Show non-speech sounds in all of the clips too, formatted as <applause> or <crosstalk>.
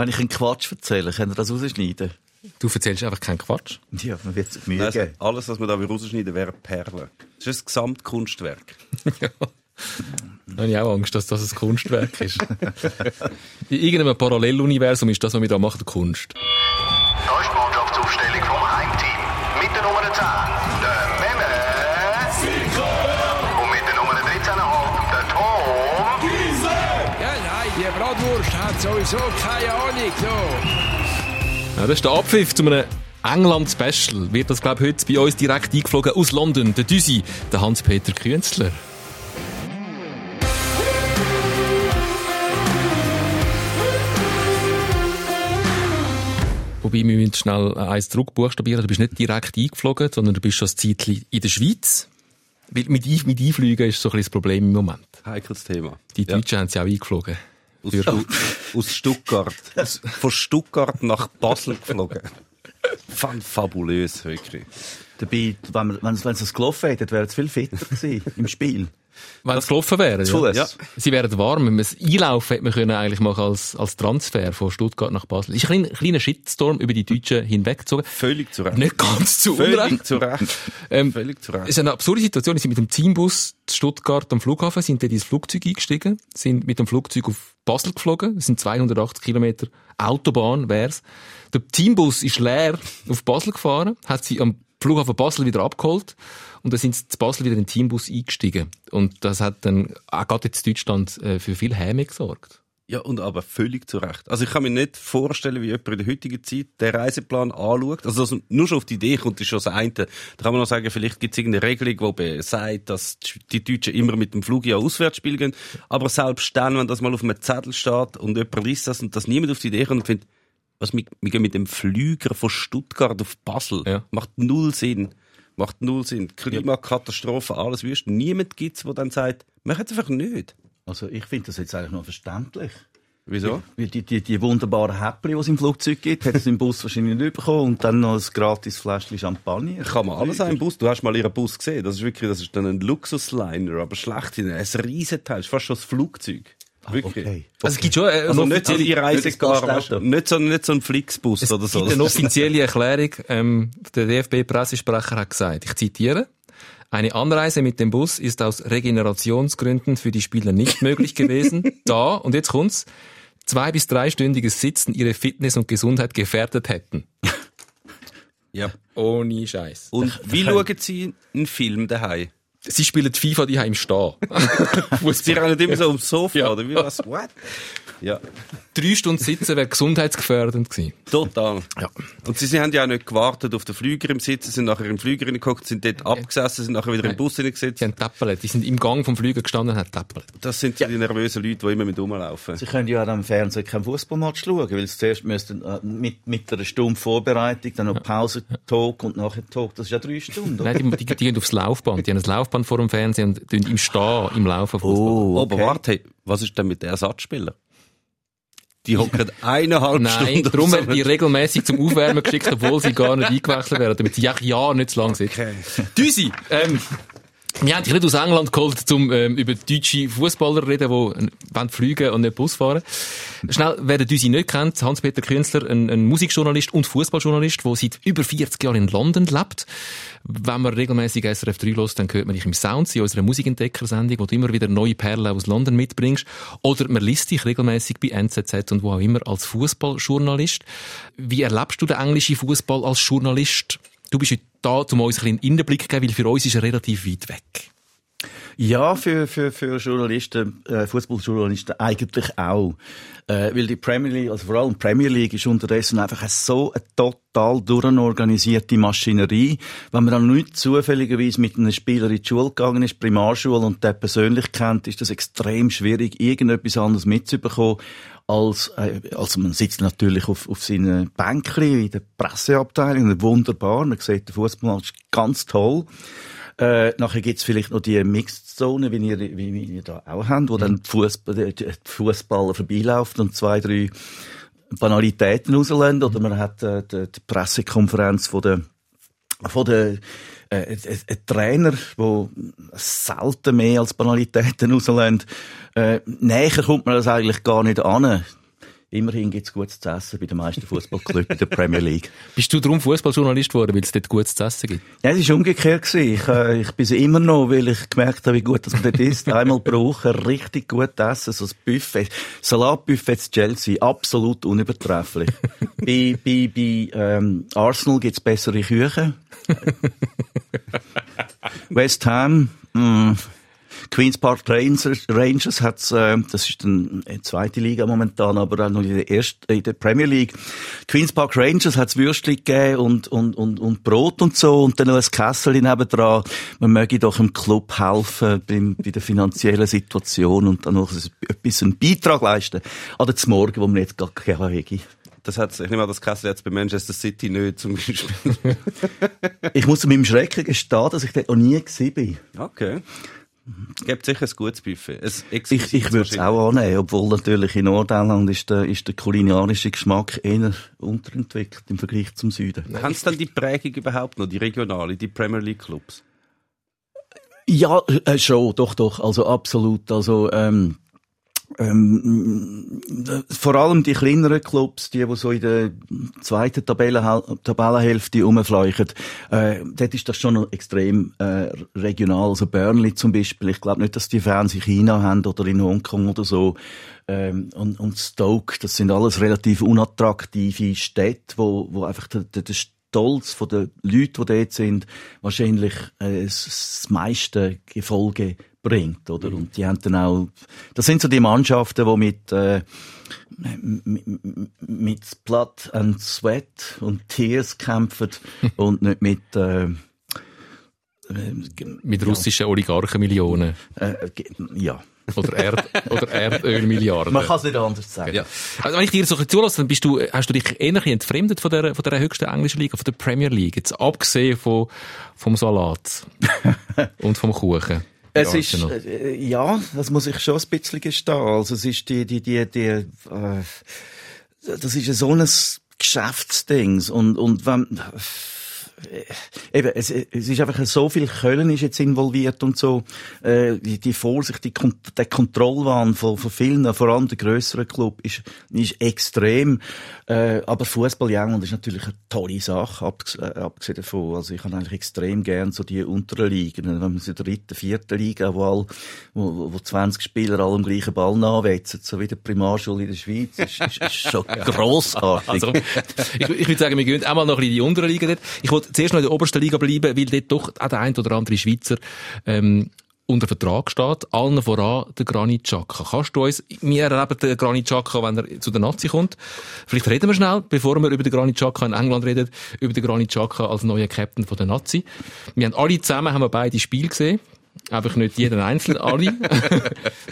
Wenn ich einen Quatsch erzähle, könnt ihr das rausschneiden? Du erzählst einfach keinen Quatsch. Ja, man wird es Mühe Also, geben. alles, was wir da rausschneiden, wäre Perle. Das ist ein Gesamtkunstwerk. <laughs> ja. Da habe ich auch Angst, dass das ein Kunstwerk ist. <laughs> In irgendeinem Paralleluniversum ist das, was wir da machen, Kunst. Sowieso keine Ahnung. So. Ja, das ist der Abpfiff zu einem England-Special. Wird das, glaube ich, heute bei uns direkt eingeflogen aus London. Der Düsi, der Hans-Peter Künzler. Wobei, wir müssen schnell eins zurückbuchstabieren. Du bist nicht direkt eingeflogen, sondern du bist schon ein Zeitchen in der Schweiz. Weil mit, mit Einfliegen ist so ein bisschen das Problem im Moment. Heikles Thema. Die Ja. Deutschen haben sie auch eingeflogen. Aus, Stu aus Stuttgart. Aus, von Stuttgart nach Basel geflogen. Fan fabulös, wirklich. Dabei, wenn, wenn, es- wenn es gelaufen hätte, wäre es viel fitter gewesen im Spiel. Wenn es gelaufen wäre. Fuss. Ja. Sie wären warm. Wenn man es einlaufen hätte man können eigentlich machen als, als Transfer von Stuttgart nach Basel. Ist ein kleiner, kleiner Shitstorm über die Deutschen hinweggezogen. Völlig zu Recht. Nicht ganz zu Völlig Unrecht. zu Recht. Ähm, Völlig zu Es Recht. ist eine absurde Situation. Sie sind mit dem Teambus zu Stuttgart am Flughafen, sind dort ins Flugzeug eingestiegen, sind mit dem Flugzeug auf Basel geflogen. Das sind 280 Kilometer Autobahn, wär's. Der Teambus ist leer auf Basel gefahren, hat sie am Flughafen Basel wieder abgeholt und dann sind sie zu Basel wieder in den Teambus eingestiegen. Und das hat dann auch gerade jetzt Deutschland äh, für viel Häme gesorgt. Ja, und aber völlig zu Recht. Also ich kann mir nicht vorstellen, wie jemand in der heutigen Zeit den Reiseplan anschaut. Also dass nur schon auf die Idee kommt, ist schon das eine. Da kann man noch sagen, vielleicht gibt es irgendeine Regelung, die sagt, dass die Deutschen immer mit dem Flug ja auswärts spielen. Aber selbst dann, wenn das mal auf einem Zettel steht und jemand liest das und dass niemand auf die Idee kommt und findet, was, wir, wir gehen mit dem Flüger von Stuttgart auf Basel. Ja. Macht null Sinn. Macht null Sinn. Klimakatastrophe, alles wüst. Niemand gibt's, der dann sagt, machen es einfach nicht. Also ich finde das jetzt eigentlich noch verständlich. Wieso? Weil die, die, die wunderbaren Häppchen, die es im Flugzeug gibt, hat es im Bus wahrscheinlich nicht bekommen und dann noch ein gratis Fläschchen Champagner. Kann man alles haben im Bus. Du hast mal ihren Bus gesehen. Das ist wirklich, das ist dann ein Luxusliner, aber schlecht hin. Ein Riesenteil. Das ist fast schon ein Flugzeug. Wirklich. Okay. Also es gibt schon äh, Also eine nicht so offizielle- die Reisegar, Nicht so, nicht so ein Flixbus Es oder so. gibt eine <laughs> offizielle Erklärung. Ähm, der DFB-Pressesprecher hat gesagt, ich zitiere, eine Anreise mit dem Bus ist aus Regenerationsgründen für die Spieler nicht <laughs> möglich gewesen, da, und jetzt kommt's, zwei- bis dreistündiges Sitzen ihre Fitness und Gesundheit gefährdet hätten. ja. Ohne Scheiß. Und wie schauen Sie einen Film daheim? Sie spielen FIFA die im Stehen. <laughs> Sie rennen immer so ums Sofa, Ja. oder wie was? What? Ja, Drei Stunden sitzen wäre gesundheitsgefährdend gewesen. total. Ja. Und sie, sie haben ja auch nicht gewartet auf den Flüger im Sitzen, sind nachher im Flüger reingeguckt, sind dort abgesessen, sind nachher wieder im Bus Die reingesetzt. haben tappelt. Die sind im Gang vom Flüger gestanden und haben tappelt. Das sind die nervösen Leute, die immer mit rumlaufen. Sie können ja auch am Fernsehen keinen Fußballmatch schauen, weil sie zuerst müssten, äh, mit, mit einer Stunde Vorbereitung, dann noch Pause, Talk und nachher Talk. Das ist ja drei Stunden. oder? Nein, die, die, die gehen aufs Laufband. Die haben ein Laufband vor dem Fernsehen und im Stehen, im Laufen Fußball. Oh, Aber okay. warte, hey, was ist denn mit den Ersatzspielern? Die hocken eineinhalb Nein, Stunden. darum auf so werden die regelmäßig zum Aufwärmen geschickt, obwohl sie gar nicht eingewechselt werden, damit sie ja, ja nicht zu lang sind. Okay. Düsi, ähm, wir haben dich nicht aus England geholt, um ähm, über deutsche Fußballer reden, die fliegen und nicht Bus fahren. Schnell, wer den Düsi nicht kennt, Hans-Peter Künzler, ein, ein Musikjournalist und Fußballjournalist, der seit über 40 Jahren in London lebt. Wenn man regelmäßig SRF 3 hört, dann hört man dich im Sound, in unserer Musikentdecker-Sendung, wo du immer wieder neue Perlen aus London mitbringst. Oder man liest dich regelmäßig bei NZZ und wo auch immer als Fußballjournalist. Wie erlebst du den englischen Fußball als Journalist? Du bist heute da, um uns ein bisschen einen Einblick zu geben, weil für uns ist er relativ weit weg. Ja, für, für, für Journalisten, äh, Fußballjournalisten eigentlich auch. Äh, weil die Premier League, also vor allem die Premier League ist unterdessen einfach so eine total durchorganisierte Maschinerie. Wenn man dann nicht zufälligerweise mit einem Spieler in die Schule gegangen ist, Primarschule, und der persönlich kennt, ist das extrem schwierig, irgendetwas anderes mitzubekommen. Als, äh, also man sitzt natürlich auf, auf seinen Bänkchen in der Presseabteilung, wunderbar, man sieht den Fußball ganz toll. Äh, nachher gibt's vielleicht noch die Mixed-Zone, wie ihr, wie, ihr da auch habt, wo dann die Fußball, die Fußballer vorbeilaufen und zwei, drei Banalitäten rauslassen. Oder man hat äh, die, die Pressekonferenz von der, von der äh, ein, Trainer, der selten mehr als Banalitäten rauslassen. Äh, näher kommt man das eigentlich gar nicht an. immerhin gibt's gutes zu essen bei den meisten Fußballclubs in der Premier League. <laughs> Bist du darum Fußballjournalist geworden, weil es dort gutes zu essen gibt? Ja, es war umgekehrt. Gewesen. Ich, äh, ich bin es immer noch, weil ich gemerkt habe, wie gut das man dort isst. <laughs> Einmal Woche richtig gut essen, so ein Buffet. Salatbuffet zu Chelsea, absolut unübertrefflich. <laughs> bei bei, bei ähm, Arsenal gibt's bessere Küche. <laughs> West Ham, mh, Queen's Park Rangers, Rangers hat's, äh, das ist dann die zweite Liga momentan, aber auch noch in der ersten, in der Premier League. Queen's Park Rangers hat's Würstchen gegeben und, und, und, und Brot und so und dann noch ein Kessel nebendran. Man möge doch im Club helfen beim, bei der finanziellen Situation und dann noch etwas einen Beitrag leisten an den Morgen, wo man jetzt gar keine hätte. Das hat, ich nehme an, das Kessel jetzt bei Manchester City nicht, zum Beispiel. <laughs> Ich muss zu meinem Schrecken gestehen, dass ich dort noch nie gewesen bin. Okay. Es gibt sicher ein gutes Buffet. Ein Ich, ich würde es auch annehmen, obwohl natürlich in Nordirland ist der, ist der kulinarische Geschmack eher unterentwickelt im Vergleich zum Süden. Haben Sie dann die Prägung überhaupt noch, die regionale, die Premier League Clubs? Ja, äh, schon, doch, doch, also absolut. Also ähm, ähm, vor allem die kleineren Clubs, die, die so in der zweiten Tabellen, Tabellenhälfte rumfleuchen, äh, dort ist das schon extrem äh, regional. Also Burnley zum Beispiel, ich glaube nicht, dass die Fans in China haben oder in Hongkong oder so. Ähm, und, und Stoke, das sind alles relativ unattraktive Städte, wo, wo einfach der, der, der Stolz von den Leuten, die dort sind, wahrscheinlich äh, das meiste Gefolge bringt, oder? Und die haben dann auch, das sind so die Mannschaften, die mit, äh, mit, mit Blood and Sweat und Tears kämpfen <laughs> und nicht mit, äh, mit russischen Oligarchenmillionen. Äh, ja. Oder, Erd oder Erdölmilliarden. Man kann es nicht anders sagen. Ja. Also wenn ich dir so zulasse, dann bist du, hast du dich eher entfremdet von der, von der höchsten englischen Liga, von der Premier League. Jetzt abgesehen von, vom Salat <laughs> und vom Kuchen. Es ist, äh, ja, das muss ich schon ein bisschen gestehen. Also es ist die, die, die, die, äh, das ist so ein Geschäftsding. Und, und wenn, eben, es, es ist einfach so viel Köln ist jetzt involviert und so, äh, die, die Vorsicht, die, der Kontrollwahn von, von vielen, vor allem der grösseren Club, ist, ist extrem. Äh, aber Fußball ja, ist natürlich eine tolle Sache, äh, abgesehen davon. Also ich habe eigentlich extrem gern so die unteren Ligen, wenn man so dritten, vierten Liga, wo, all, wo, wo 20 Spieler alle am gleichen Ball nachwetzen, so wie der Primarschule in der Schweiz, ist, ist, ist schon <laughs> grossartig. Also, ich, ich würde sagen, wir gehen auch mal noch in die unteren Ligen dort. Ich wollte zuerst noch in der obersten Liga bleiben, weil dort doch auch der ein oder andere Schweizer ähm, unter Vertrag steht, allen voran der Granit Xhaka. Kannst du uns, wir erleben den Granit Xhaka, wenn er zu der Nazi kommt. Vielleicht reden wir schnell, bevor wir über den Granit Xhaka in England reden, über den Granit Xhaka als neuer Captain von der Nazi. Wir haben alle zusammen, haben wir beide Spiele gesehen. Einfach nicht jeden Einzelnen, alle. <laughs>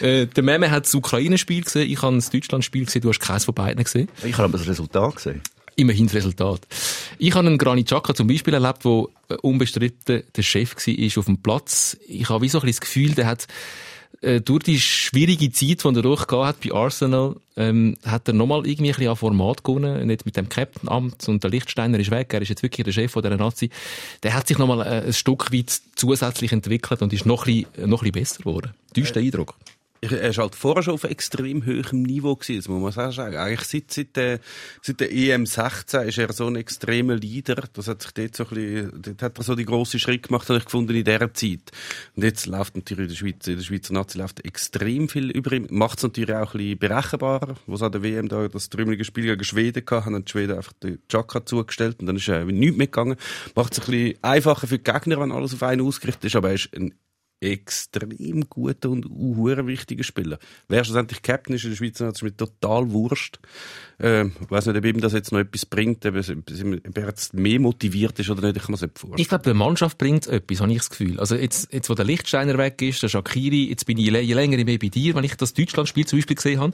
äh, der Meme hat das Ukraine-Spiel gesehen, ich habe das Deutschland-Spiel gesehen, du hast keins von beiden gesehen. Ich habe aber das Resultat gesehen immerhin das Resultat. Ich habe einen Granit Xhaka zum Beispiel erlebt, wo äh, unbestritten der Chef war auf dem Platz. Ich habe wie so ein das Gefühl, der hat äh, durch die schwierige Zeit, die er durchgegangen hat bei Arsenal, ähm, hat er nochmal irgendwie ein bisschen an Format gewonnen, nicht mit dem Captain-Amt und der Lichtsteiner ist weg, er ist jetzt wirklich der Chef von dieser Nazi. Der hat sich nochmal äh, ein Stück weit zusätzlich entwickelt und ist noch ein bisschen, noch ein bisschen besser geworden. Täuscht der Eindruck? Er war halt vorher schon auf extrem hohem Niveau gewesen, das muss man auch sagen. Eigentlich seit, seit, der, seit der EM 16 ist er so ein extremer Leader. Das hat sich dort so ein bisschen, dort hat er so die grossen Schritte gemacht, habe ich gefunden, in dieser Zeit. Und jetzt läuft natürlich in der Schweiz, in der Schweizer Nazi läuft extrem viel über ihm. Macht es natürlich auch ein bisschen berechenbarer. Was an der WM da, das trümmelige Spiel gegen Schweden gehabt, haben die Schweden einfach den Chaka zugestellt und dann ist er nichts mitgegangen. Macht es ein bisschen einfacher für die Gegner, wenn alles auf einen ausgerichtet ist, aber er ist ein extrem guter und uh, wichtiger Spieler. Wer schlussendlich Captain ist in der Schweizer Nazi, ist mir total wurscht. Ähm, ich weiss nicht, ob ihm das jetzt noch etwas bringt, ob, er jetzt mehr motiviert ist oder nicht, ich kann mir das nicht vorstellen. Ich glaube, der Mannschaft bringt etwas, habe ich das Gefühl. Also jetzt, jetzt wo der Lichtsteiner weg ist, der Shakiri, jetzt bin ich je, je länger mehr bei dir, wenn ich das Deutschlandspiel zum Beispiel gesehen habe.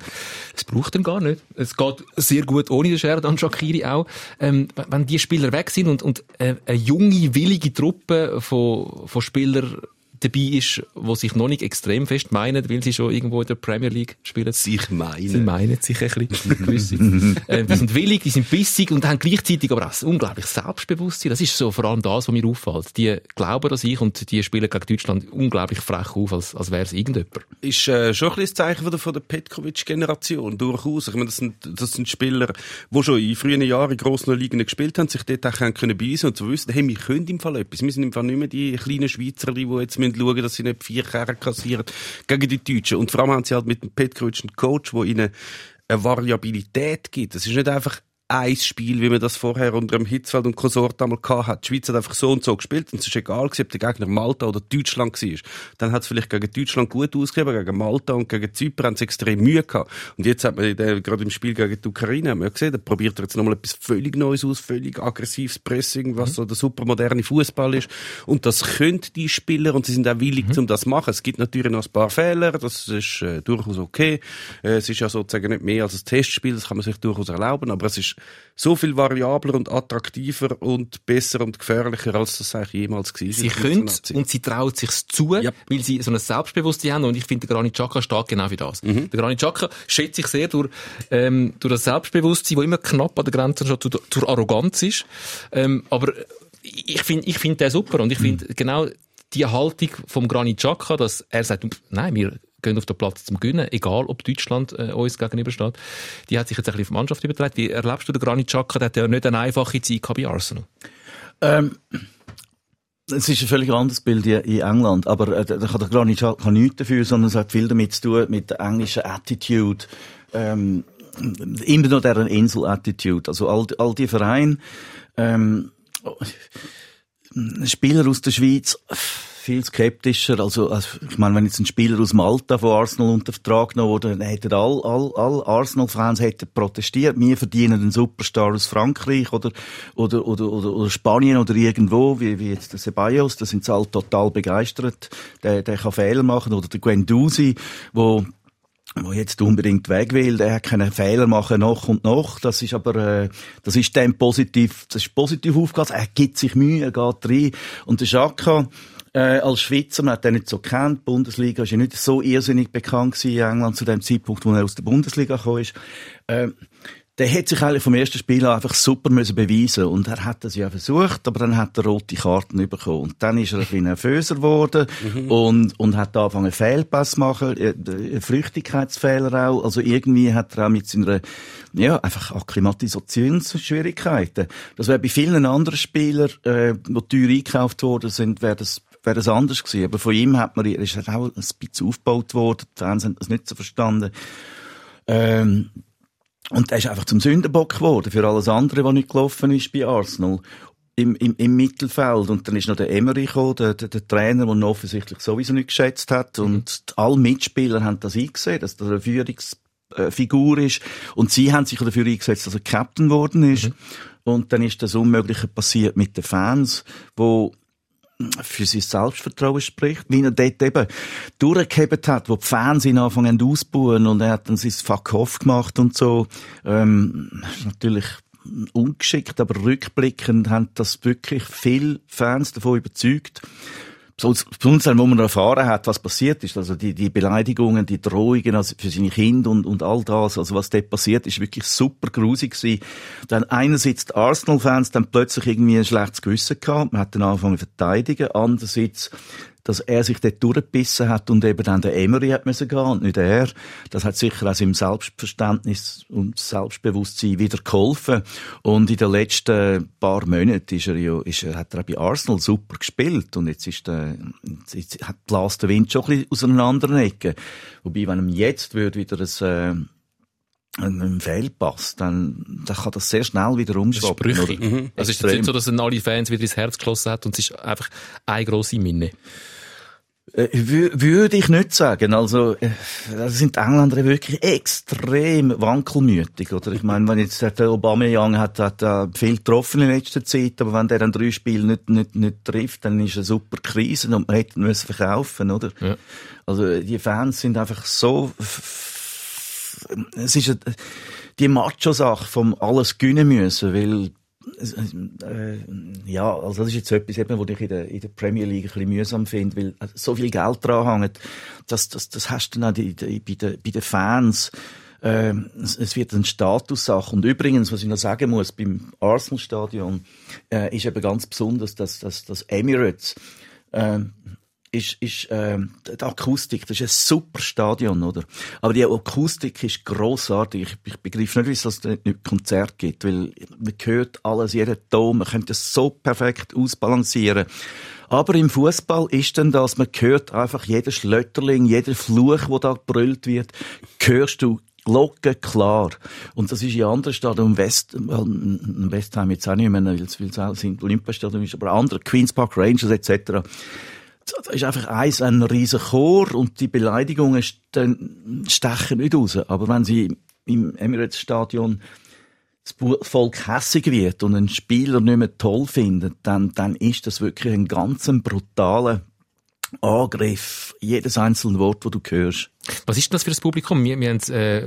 Es braucht ihn gar nicht. Es geht sehr gut ohne den Sheridan Shakiri auch. Ähm, wenn die Spieler weg sind und, und äh, eine junge, willige Truppe von, von Spielern dabei ist, die sich noch nicht extrem fest meinen, weil sie schon irgendwo in der Premier League spielen. Sich meinen. Sie meinen sich ein bisschen. <laughs> äh, die sind willig, die sind bissig und haben gleichzeitig aber auch ein unglaubliches Selbstbewusstsein. Das ist so vor allem das, was mir auffällt. Die glauben an sich und die spielen gegen Deutschland unglaublich frech auf, als, als wäre es irgendjemand. Ist äh, schon ein bisschen das Zeichen von der, von der Petkovic-Generation, durchaus. Ich meine, das sind, das sind Spieler, die schon in frühen Jahren in grossen Ligen gespielt haben, sich dort auch können beweisen und zu wissen, hey, wir können im Fall etwas. Wir sind im Fall nicht mehr die kleinen Schweizer, die jetzt müssen schauen, dass sie nicht vier Kerren kassieren gegen die Deutschen. Und vor allem haben sie halt mit dem Petkovic einen Coach, der ihnen eine Variabilität gibt. Es ist nicht einfach ein Spiel, wie man das vorher unter dem Hitzfeld und Konsort einmal gehabt hat. Die Schweiz hat einfach so und so gespielt und es ist egal, ob der Gegner Malta oder Deutschland war. Dann hat es vielleicht gegen Deutschland gut ausgegeben, gegen Malta und gegen Zypern extrem Mühe gehabt. Und jetzt hat man gerade im Spiel gegen die Ukraine, haben wir gesehen, da probiert er jetzt nochmal etwas völlig Neues aus, völlig aggressives Pressing, was so der supermoderne Fußball ist. Und das können die Spieler und sie sind auch willig, um das zu machen. Es gibt natürlich noch ein paar Fehler, das ist äh, durchaus okay. Äh, es ist ja sozusagen nicht mehr als ein Testspiel, das kann man sich durchaus erlauben, aber es ist so viel variabler und attraktiver und besser und gefährlicher, als das eigentlich jemals gewesen ist. Sie können und sie trauen sich zu, Ja. weil sie so ein Selbstbewusstsein haben. Und ich finde, der Granit Xhaka steht genau für das. Der Granit Xhaka schätzt sich sehr durch, ähm, durch das Selbstbewusstsein, das immer knapp an der Grenze schon zur, zur Arroganz ist. Ähm, aber ich finde, ich finde den super. Und ich finde genau die Haltung vom Granit Xhaka, dass er sagt, nein, wir gehen auf den Platz zum Gewinnen, egal ob Deutschland äh, uns gegenübersteht. Die hat sich jetzt ein bisschen auf die Mannschaft übertragen. Wie erlebst du den Granit Xhaka? Der hat ja nicht eine einfache Zeit bei Arsenal. Ähm, es ist ein völlig anderes Bild in England, aber äh, da kann der Granit Xhaka nichts dafür, sondern es hat viel damit zu tun, mit der englischen Attitude, ähm, immer noch deren Insel-Attitude. Also all, all die Vereine, ähm, Spieler aus der Schweiz, viel skeptischer. Also, also, ich meine, wenn jetzt ein Spieler aus Malta von Arsenal unter Vertrag genommen wurde, dann hätten all, all, all Arsenal-Fans protestiert. Wir verdienen einen Superstar aus Frankreich oder, oder, oder, oder, oder Spanien oder irgendwo, wie, wie jetzt der Ceballos. Da sind sie alle total begeistert. Der, der kann Fehler machen. Oder der Guendouzi, wo wo jetzt unbedingt weg will, der kann Fehler machen noch und noch. Das ist aber, äh, das ist dem positiv, das ist positiv aufgegangen. Er gibt sich Mühe, er geht rein. Und der Schaka, äh, als Schweizer, man hat den nicht so kennt. Die Bundesliga ist ja nicht so irrsinnig bekannt in England zu dem Zeitpunkt, wo er aus der Bundesliga gekommen ist. Äh, der hat sich eigentlich vom ersten Spiel an einfach super müssen beweisen und er hat das ja versucht, aber dann hat er rote Karten bekommen und dann ist er ein bisschen nervöser geworden und und hat angefangen Fehlpass zu machen, äh, äh, Flüchtigkeitsfehler auch, also irgendwie hat er auch mit seiner ja einfach Akklimatisationsschwierigkeiten. Das wäre bei vielen anderen Spielern, äh, die teuer eingekauft worden sind, wäre das wäre das anders gewesen. Aber von ihm hat man, er ist auch ein bisschen aufgebaut worden. Die Fans haben das nicht so verstanden. Ähm, und er ist einfach zum Sündenbock geworden für alles andere, was nicht gelaufen ist bei Arsenal. Im, im, im Mittelfeld. Und dann ist noch der Emery gekommen, der, der, der Trainer, der ihn offensichtlich sowieso nicht geschätzt hat. Und alle Mitspieler haben das eingesehen, dass das eine Führungsfigur ist. Und sie haben sich dafür eingesetzt, dass er Captain geworden ist. Und dann ist das Unmögliche passiert mit den Fans, wo für sein Selbstvertrauen spricht, wie er dort eben durchgehebt hat, wo die Fans ihn anfangen auszubauen und er hat dann sein Fuck-off gemacht und so. Ähm, natürlich ungeschickt, aber rückblickend haben das wirklich viele Fans davon überzeugt. Besonders, wo man erfahren hat, was passiert ist, also die, die Beleidigungen, die Drohungen also für seine Kinder und, und all das, also was dort passiert, ist wirklich super grusig gewesen. Dann einerseits die Arsenal-Fans dann plötzlich irgendwie ein schlechtes Gewissen gehabt, man hat dann angefangen zu verteidigen, andererseits dass er sich dort durchgebissen hat und eben dann der Emery hat müssen gehen und nicht er. Das hat sicher auch seinem Selbstverständnis und Selbstbewusstsein wieder geholfen. Und in den letzten paar Monaten ist er ja, ist er, hat er auch bei Arsenal super gespielt. Und jetzt ist der, jetzt hat bläst der Wind schon ein bisschen aus einer anderen Ecke. Wobei, wenn ihm jetzt würde wieder ein, äh, ein Fehlpass, dann, dann kann das sehr schnell wieder umschwappen. Das ist oder? Also ist es nicht so, dass er alle Fans wieder ins Herz geschlossen hat und es ist einfach eine grosse Minne. Äh, wü- Würde ich nicht sagen. Also, äh, da sind die Engländer wirklich extrem wankelmütig, oder? Ich meine, wenn jetzt der Aubameyang hat, hat äh, viel getroffen in letzter Zeit, aber wenn der dann drei Spiele nicht, nicht, nicht trifft, dann ist eine super Krise und man hätte müssen verkaufen, oder? Ja. Also, die Fans sind einfach so, es ist eine- die Macho-Sache vom alles gewinnen müssen, weil äh, ja, also das ist jetzt etwas, eben, was ich in der, in der Premier League ein bisschen mühsam finde, weil so viel Geld dran hängt, das, das, das hast du dann auch bei, den, Fans. Äh, es, wird eine Statussache. Und übrigens, was ich noch sagen muss, beim Arsenal-Stadion äh, ist eben ganz besonders, dass, dass, dass Emirates äh, ist, ist äh, die Akustik, das ist ein super Stadion, oder? Aber die Akustik ist grossartig. Ich, ich begreife nicht, wieso es dort nicht Konzert gibt, weil man hört alles, jeden Ton, man könnte das so perfekt ausbalancieren. Aber im Fußball ist dann das, man hört einfach jeden Schlötterling, jeden Fluch, wo da gebrüllt wird, hörst du Glocke klar. Und das ist in anderen Stadien, im West, im Westheim jetzt auch nicht mehr, weil es, auch im Olympiastadion ist, aber andere, Queen's Park Rangers etc., da ist einfach eins ein riesen Chor und die Beleidigungen stechen nicht raus. Aber wenn sie im Emirates Stadion das Volk hässig wird und einen Spieler nicht mehr toll findet, dann, dann ist das wirklich ein ganz brutaler Angriff. Jedes einzelne Wort, das du hörst. Was ist das für das Publikum? Wir, wir haben es äh,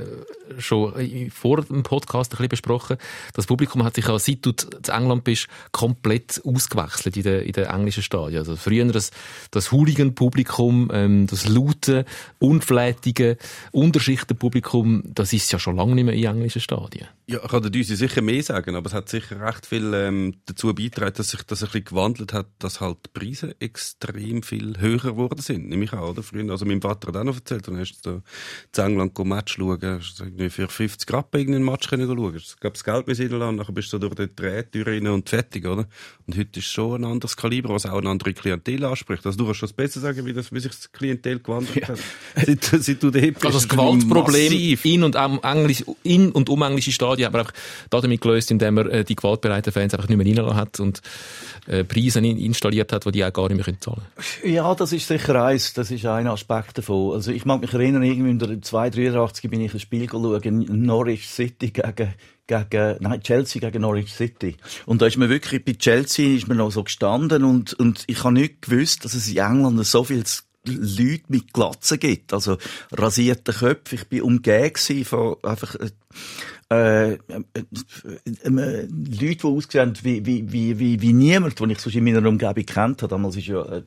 schon vor dem Podcast ein bisschen besprochen. Das Publikum hat sich ja, seit du zu England bist, komplett ausgewechselt in den, in den englischen Stadien. Also früher das, das Hooligan-Publikum, ähm, das laute, unflätige Unterschichtenpublikum, das ist ja schon lange nicht mehr in englischen Stadien. Ja, kann der Düsi sicher mehr sagen, aber es hat sicher recht viel ähm, dazu beigetragen, dass sich das ein bisschen gewandelt hat, dass halt die Preise extrem viel höher geworden sind. Nämlich auch, oder? Früher, also mein Vater hat auch noch erzählt, hast du zu England ein Match schauen, hast du für 50 Rappen irgendeinen Match können schauen. Es gab das Geld bis reinlassen, nachher bist du durch die Drehtür rein und fertig, oder? Und heute ist schon ein anderes Kaliber, was auch eine andere Klientel anspricht. Also du kannst schon besser sagen, wie, das, wie sich das Klientel gewandelt hat, seit, seit du da bist. Also das Gewaltproblem in und, um Englisch, in und um englische Stadien hat man einfach damit gelöst, indem man äh, die gewaltbereiten Fans einfach nicht mehr reingelassen hat und äh, Preise installiert hat, die die auch gar nicht mehr zahlen können. Ja, das ist sicher eins, das ist ein Aspekt davon. Also ich mag mich erinnern, irgendwie in der 283 bin ich ein Spiel schauen, Norwich City gegen gegen, nein, Chelsea gegen Norwich City. Und da ist mir wirklich, bei Chelsea ist mir noch so gestanden und, und ich habe nicht gewusst, dass es in England so viel Leute mit Glatzen gibt. Also, rasierte Köpfe. Ich bin umgeben von einfach, äh, äh, äh, Leute, die ausgesehen wie, wie, wie, wie, wie niemand, den ich sonst in meiner Umgebung kennt habe. Damals ist ja, äh,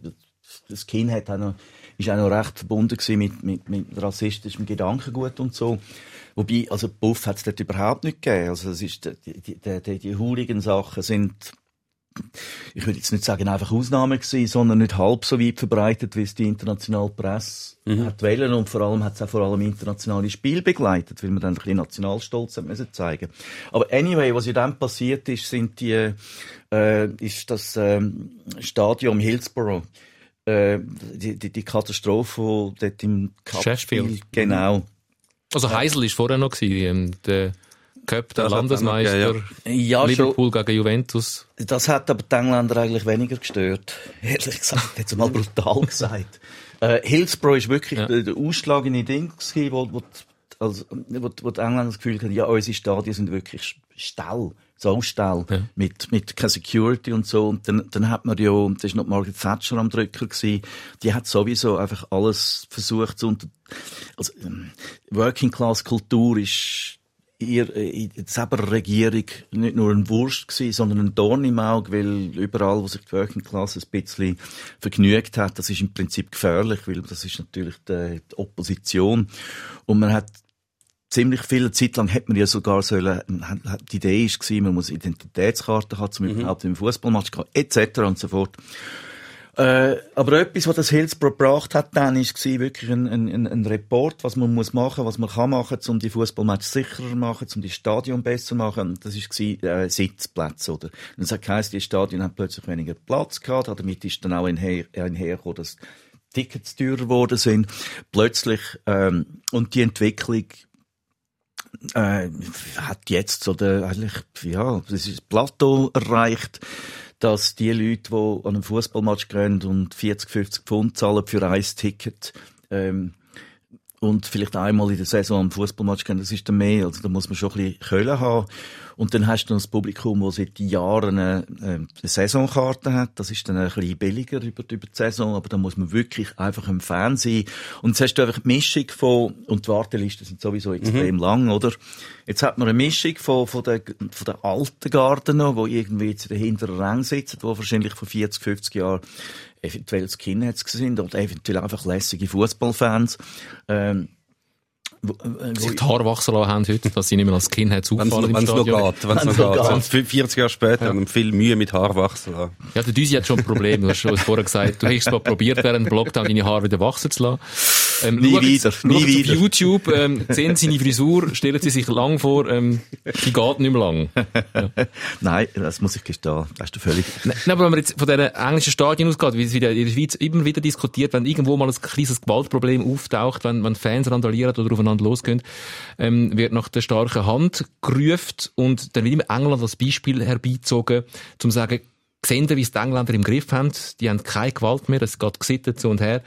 das Kind auch noch, ist auch noch recht verbunden mit, mit, mit rassistischem Gedankengut und so. Wobei, also Buff hat es dort überhaupt nicht gegeben. Also es ist, die, die, die, die Hooligan-Sachen sind, ich würde jetzt nicht sagen einfach Ausnahmen gewesen, sondern nicht halb so weit verbreitet, wie es die internationale Presse mhm. hat wollen. Und vor allem hat es auch vor allem internationale Spiel begleitet, weil man dann ein bisschen Nationalstolz hat müssen zeigen. Aber anyway, was ja dann passiert ist, sind die, äh, ist das ähm, Stadion Hillsborough äh, die, die, die Katastrophe dort im Cup-Spiel. Genau. Also Heisel war vorher noch, gewesen, ähm, der Cup, der das Landesmeister, noch, ja, ja. Liverpool schon, gegen Juventus. Das hat aber die Engländer eigentlich weniger gestört. <laughs> Ehrlich gesagt, jetzt mal brutal <laughs> gesagt. Äh, Hillsborough ist wirklich ja. der, der ausschlagende Ding gewesen, wo, wo, also, wo, wo die Engländer das Gefühl hatten, ja, unsere Stadien sind wirklich Stall. Saustall ja. mit, mit keine Security und so. Und dann, dann hat man ja, das ist noch Margaret Thatcher am Drücker gewesen, die hat sowieso einfach alles versucht zu unter, also, ähm, Working Class Kultur ist ihr, äh, in der Regierung nicht nur ein Wurst gewesen, sondern ein Dorn im Auge, weil überall, wo sich die Working Class ein bisschen vergnügt hat, das ist im Prinzip gefährlich, weil das ist natürlich die, die Opposition. Und man hat ziemlich viele Zeit lang hat man ja sogar sollen, die Idee ist gewesen, man muss Identitätskarte haben, um mhm. überhaupt im Fußballmatch gehen, etc. und so fort. Äh, aber etwas, was das Hillsborough gebracht hat, dann ist wirklich ein, ein, ein Report, was man muss machen, was man kann machen, um die Fußballmatch sicherer machen, um die Stadion besser machen. Das ist äh, Sitzplätze, oder? Und das heisst, die Stadien haben plötzlich weniger Platz gehabt, damit ist dann auch einher, einhergekommen, dass Tickets teurer geworden sind. Plötzlich, ähm, und die Entwicklung äh, hat jetzt so der, eigentlich, ja, das ist Plateau erreicht, dass die Leute, die an einem Fußballmatch gehen und 40, 50 Pfund zahlen für ein Ticket, ähm, und vielleicht einmal in der Saison am Fußballmatch gehen, das ist dann mehr, also da muss man schon ein bisschen Köln haben. Und dann hast du das Publikum, das seit Jahren eine, eine Saisonkarte hat. Das ist dann ein bisschen billiger über, über die Saison, aber da muss man wirklich einfach im Fan sein. Und jetzt hast du einfach die Mischung von, und die Wartelisten sind sowieso extrem lang, oder? Jetzt hat man eine Mischung von, von der, von der alten Garden noch, die irgendwie jetzt in den hinteren Rängen sitzen, die wahrscheinlich vor 40, 50 Jahren eventuell Skinheads sind oder eventuell einfach lässige Fußballfans. Ähm, äh, sich die Haare wachsen lassen haben heute, dass sie nicht mehr als Skinheads Wenn es auffallen noch, geht, wenn es noch geht. geht. So, 40 Jahre später haben wir viel Mühe mit Haarwachsen. lassen. Ja, der Düsi hat schon ein Problem. Du hast schon vorher gesagt, du hast es mal probiert, während dem Lockdown deine Haare wieder wachsen zu lassen. Ähm, Nie schaut- wieder, schaut nie auf wieder. YouTube, ähm, sehen Sie seine Frisur, stellen Sie sich lang vor, ähm, die geht nicht mehr lang. Nein, das muss ich gestehen. Da hast du völlig. Nein, aber wenn man jetzt von diesen englischen Stadien ausgeht, wie es wieder in der Schweiz immer wieder diskutiert, wenn irgendwo mal ein kleines Gewaltproblem auftaucht, wenn, wenn Fans randalieren oder aufeinander losgehen, ähm, wird nach der starken Hand gerufen und dann wird immer England als Beispiel herbeizogen, zum zu sagen, Sehen wie es die Engländer im Griff haben? Die haben keine Gewalt mehr, es geht gesittet so und her.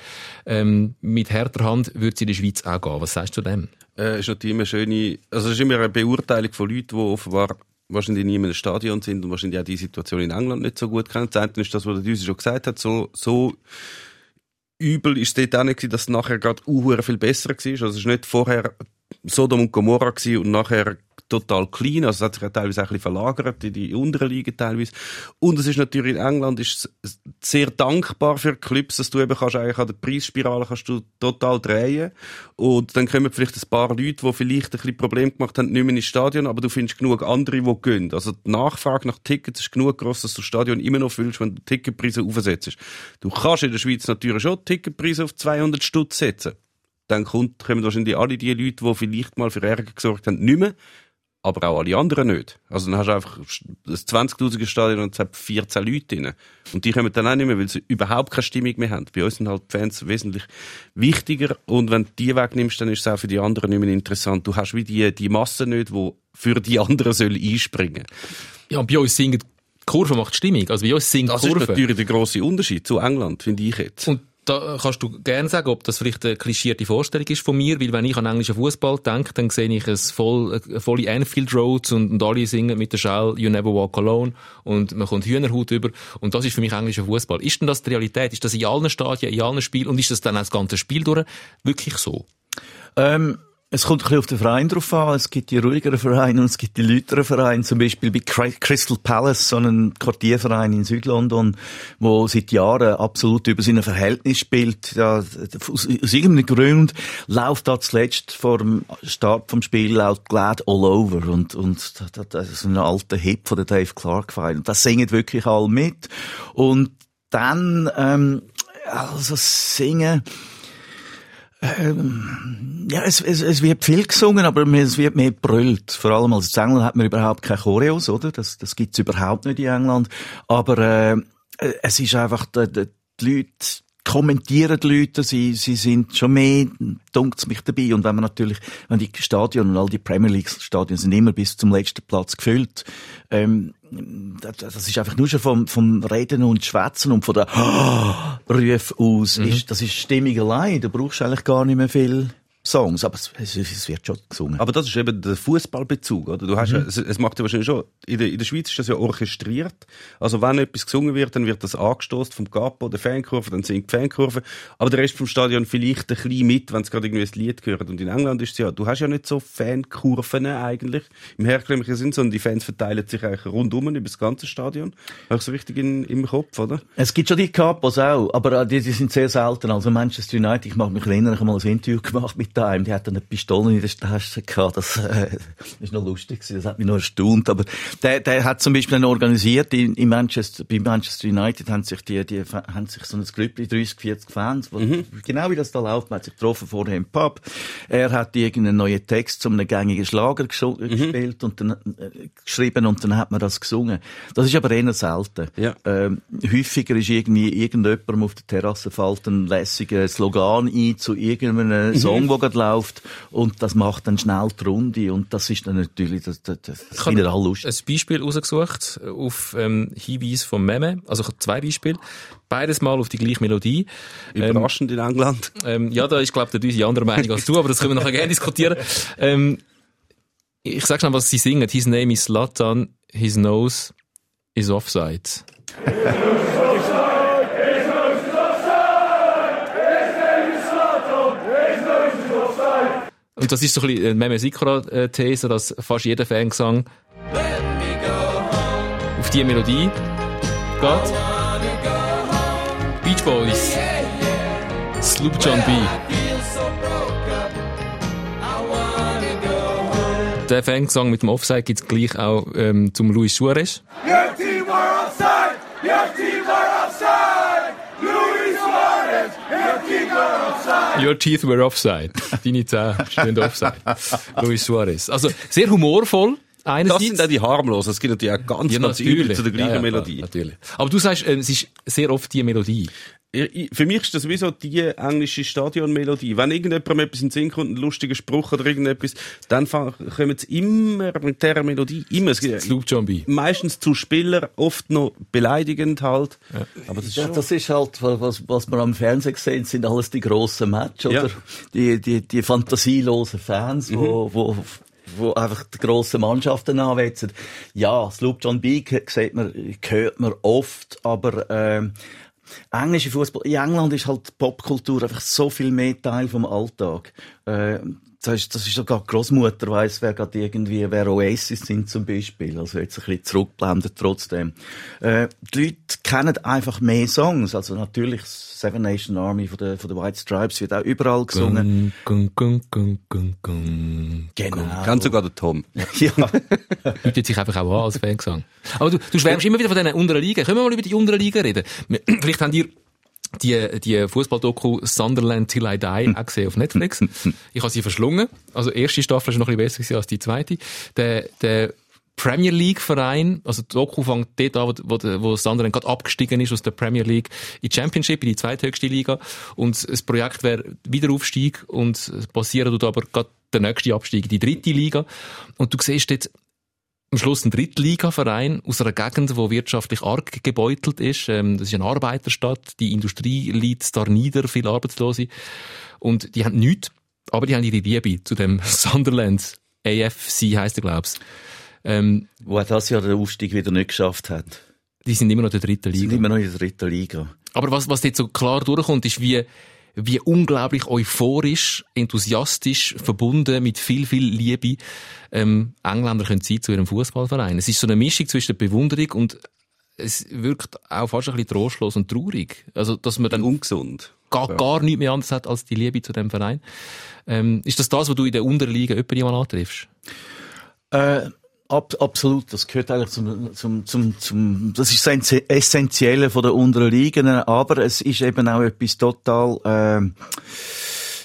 Ähm, mit härter Hand würde es in der Schweiz auch gehen. Was sagst du zu dem? Äh, ist natürlich immer schöne, also es ist immer eine Beurteilung von Leuten, die offenbar wahrscheinlich nie in einem Stadion sind und wahrscheinlich auch die Situation in England nicht so gut kennen. Das eine ist das, was der Düsi schon gesagt hat, so, so übel ist es dort auch nicht dass es nachher gerade uh, viel besser war. Also es ist nicht vorher Sodom und Gomorra gewesen und nachher total clean. Also es hat sich ja teilweise ein bisschen verlagert in die unteren Ligen teilweise. Und es ist natürlich in England ist sehr dankbar für Clubs, dass du eben kannst eigentlich an der Preisspirale kannst du total drehen. Und dann kommen vielleicht ein paar Leute, die vielleicht ein bisschen Probleme gemacht haben, nicht mehr ins Stadion, aber du findest genug andere, die gehen. Also die Nachfrage nach Tickets ist genug groß, dass du das Stadion immer noch füllst, wenn du Ticketpreise aufsetzt. Du kannst in der Schweiz natürlich schon Ticketpreise auf 200 Stutz setzen dann kommt, kommen wahrscheinlich alle die Leute, die vielleicht mal für Ärger gesorgt haben, nicht mehr. Aber auch alle anderen nicht. Also dann hast du einfach ein 20.000er Stadion und es hat 14 Leute drin. Und die kommen dann auch nicht mehr, weil sie überhaupt keine Stimmung mehr haben. Bei uns sind halt die Fans wesentlich wichtiger. Und wenn du die wegnimmst, dann ist es auch für die anderen nicht mehr interessant. Du hast wie die, die Masse nicht, die für die anderen soll einspringen Ja, und bei uns singen die Kurve macht Stimmung. Also bei uns singt Das die ist Kurve. natürlich der grosse Unterschied zu England, finde ich jetzt. Und da kannst du gerne sagen, ob das vielleicht eine klischierte Vorstellung ist von mir, weil wenn ich an englischen Fußball denke, dann sehe ich es voll, eine volle Anfield Roads und, und alle singen mit der Schall You Never Walk Alone und man kommt Hühnerhut über und das ist für mich englischer Fußball. Ist denn das die Realität? Ist das in allen Stadien, in allen Spielen und ist das dann auch das ganze Spiel durch wirklich so? Ähm, es kommt ein bisschen auf den Verein drauf an. Es gibt die ruhigeren Vereine und es gibt die lauteren Vereine. Zum Beispiel bei Cry- Crystal Palace, so ein Quartierverein in Südlondon, wo seit Jahren absolut über seine Verhältnis spielt. Ja, aus, aus irgendeinem Grund läuft da zuletzt vor dem Start vom Spiel laut Glad All Over und, und das, das ist ein alter Hit von der Dave Clark Verein. Und das singen wirklich alle mit. Und dann, ähm, also singen, ähm, ja, es, es, es wird viel gesungen, aber es wird mehr brüllt. Vor allem als in England hat man überhaupt keine Choreos, oder? Das, das gibt's überhaupt nicht in England. Aber äh, es ist einfach, die, die, Leute kommentieren die Leute, sie, sie sind schon mehr, dunkt's mich dabei. Und wenn man natürlich, wenn die Stadien und all die Premier League Stadien sind immer bis zum letzten Platz gefüllt, ähm, das ist einfach nur schon vom, vom Reden und Schwätzen und von der <gasps> Ruf aus, ist, das ist Stimmung allein. Da brauchst du eigentlich gar nicht mehr viel Songs, aber es, es, wird schon gesungen. Aber das ist eben der Fußballbezug, oder? Du hast ja, es, es macht ja wahrscheinlich schon, in der, in der Schweiz ist das ja orchestriert. Also wenn etwas gesungen wird, dann wird das angestoßt vom Capo, der Fankurve, dann singt die Fankurve. Aber der Rest vom Stadion vielleicht ein bisschen mit, wenn es gerade irgendwie ein Lied gehört. Und in England ist es ja, du hast ja nicht so Fankurven eigentlich im herkömmlichen Sinn, sondern die Fans verteilen sich eigentlich rundum über das ganze Stadion. Habe ich so richtig in, im Kopf, oder? Es gibt schon die Capos auch, aber äh, die, die sind sehr selten. Also Manchester United, ich mag mich erinnern, ich habe mal ein Interview <laughs> gemacht mit einem, die hat eine Pistole in der Tasche gehabt. Das äh, ist noch lustig gewesen, das hat mich noch erstaunt. Aber der, der hat zum Beispiel einen organisiert in, in Manchester, bei Manchester United haben sich die, die haben sich so ein Grüppli 30, 40 Fans, wo, genau wie das da läuft, man hat sich getroffen vorher im Pub. Er hat irgendeinen neuen Text zu einem gängigen Schlager gescho- gespielt und dann äh, geschrieben und dann hat man das gesungen. Das ist aber eher selten. Ja. Ähm, häufiger ist irgendwie irgendjemandem auf der Terrasse fällt ein lässiger Slogan ein zu irgendeinem Song, der gerade läuft und das macht dann schnell die Runde und das ist dann natürlich, das, das, das, das finden alle lustig. ein Beispiel rausgesucht auf ähm, Hinweis vom Meme. Also ich habe zwei Beispiele. Beides mal auf die gleiche Melodie. Überraschend in England. <laughs> Ähm, ja, da ist, glaube ich, der Düsi anderer Meinung als du, aber das können wir nachher gerne diskutieren. Ähm, Ich sag schon, was sie singen. His name is Slatan, his nose is offside. <laughs> Und das ist so ein bisschen eine Meme Sikora-These, dass fast jeder Fangesang auf diese Melodie geht. Beach Boys. Sloop John B. Der Fansong mit dem Offside gibt es gleich auch ähm, zum Luis Suarez. Your team were offside! Your team were offside! Your teeth were offside. Deine Zähne stehen offside. <laughs> Luis Suarez. Also sehr humorvoll. Das Einerseits. sind auch die harmlosen. Es gibt natürlich auch ganz, Ja, ganz natürlich. übel zu der gleichen Ja, ja, Melodie. Klar, natürlich. Aber du sagst, äh, es ist sehr oft die Melodie. Für mich ist das sowieso die englische Stadionmelodie. Wenn irgendjemandem etwas in den Sinn kommt, ein lustiger Spruch oder irgendetwas, dann kommen sie immer mit dieser Melodie. Immer. Es gibt Sloop John B. meistens zu Spieler, oft noch beleidigend halt. Aber das ist Ja, das ist halt, was, was wir am Fernsehen sehen, sind alles die grossen Matches, Ja. oder? Die, die, die fantasielosen Fans, wo, wo, wo einfach die grossen Mannschaften anwetzen. Ja, Sloop John B. sieht man, hört man oft, aber, ähm, englische Fußball, in England ist halt Popkultur einfach so viel mehr Teil vom Alltag. Äh, das ist, das ist sogar die Großmutter weiss, wer gerade irgendwie, wer Oasis sind zum Beispiel. Also jetzt ein bisschen zurückblendet trotzdem. Äh, die Leute kennen einfach mehr Songs. Also natürlich Seven Nation Army von der, von der White Stripes wird auch überall gesungen. Gung, gung, gung, gung, gung. Genau. Ganz sogar der Tom. <laughs> ja. Bietet sich einfach auch an als Fansang. Aber du, du schwärmst immer wieder von diesen unteren Ligen. Können wir mal über die unteren Ligen reden? <clears throat> Vielleicht haben ihr die, die Fußball-Doku Sunderland Till I Die auch gesehen auf Netflix. <laughs> Ich habe sie verschlungen. Also die erste Staffel ist noch ein bisschen besser als die zweite. Der, der Premier League Verein, also die Doku fängt dort an, wo, wo, wo Sunderland gerade abgestiegen ist aus der Premier League in die Championship, in die zweithöchste Liga. Und das Projekt wäre Wiederaufstieg und es passiert aber gerade der nächste Abstieg in die dritte Liga. Und du siehst dort am Schluss ein Drittligaverein aus einer Gegend, wo wirtschaftlich arg gebeutelt ist. Ähm, das ist eine Arbeiterstadt. Die Industrie liegt da nieder, viele Arbeitslose. Und die haben nichts, aber die haben ihre Liebe zu dem <laughs> Sunderland. AFC heisst er, glaub's. Ähm, Wo das Jahr den Aufstieg wieder nicht geschafft hat. die sind immer noch in der dritten Die sind Liga. immer noch in der dritten Liga. Aber was, was dort so klar durchkommt, ist, wie, wie unglaublich euphorisch, enthusiastisch, verbunden mit viel, viel Liebe ähm, Engländer können sein zu ihrem Fußballverein. Es ist so eine Mischung zwischen der Bewunderung und es wirkt auch fast ein bisschen trostlos und traurig. Also, dass man dann Ungesund. gar, gar nichts mehr anderes hat als die Liebe zu dem Verein. Ähm, ist das das, was du in der unteren Liga jemanden mal antriffst? Äh, ab, absolut, das gehört eigentlich zum, zum, zum, zum das ist das Essentielle von der unteren Ligen, aber es ist eben auch etwas total, ähm,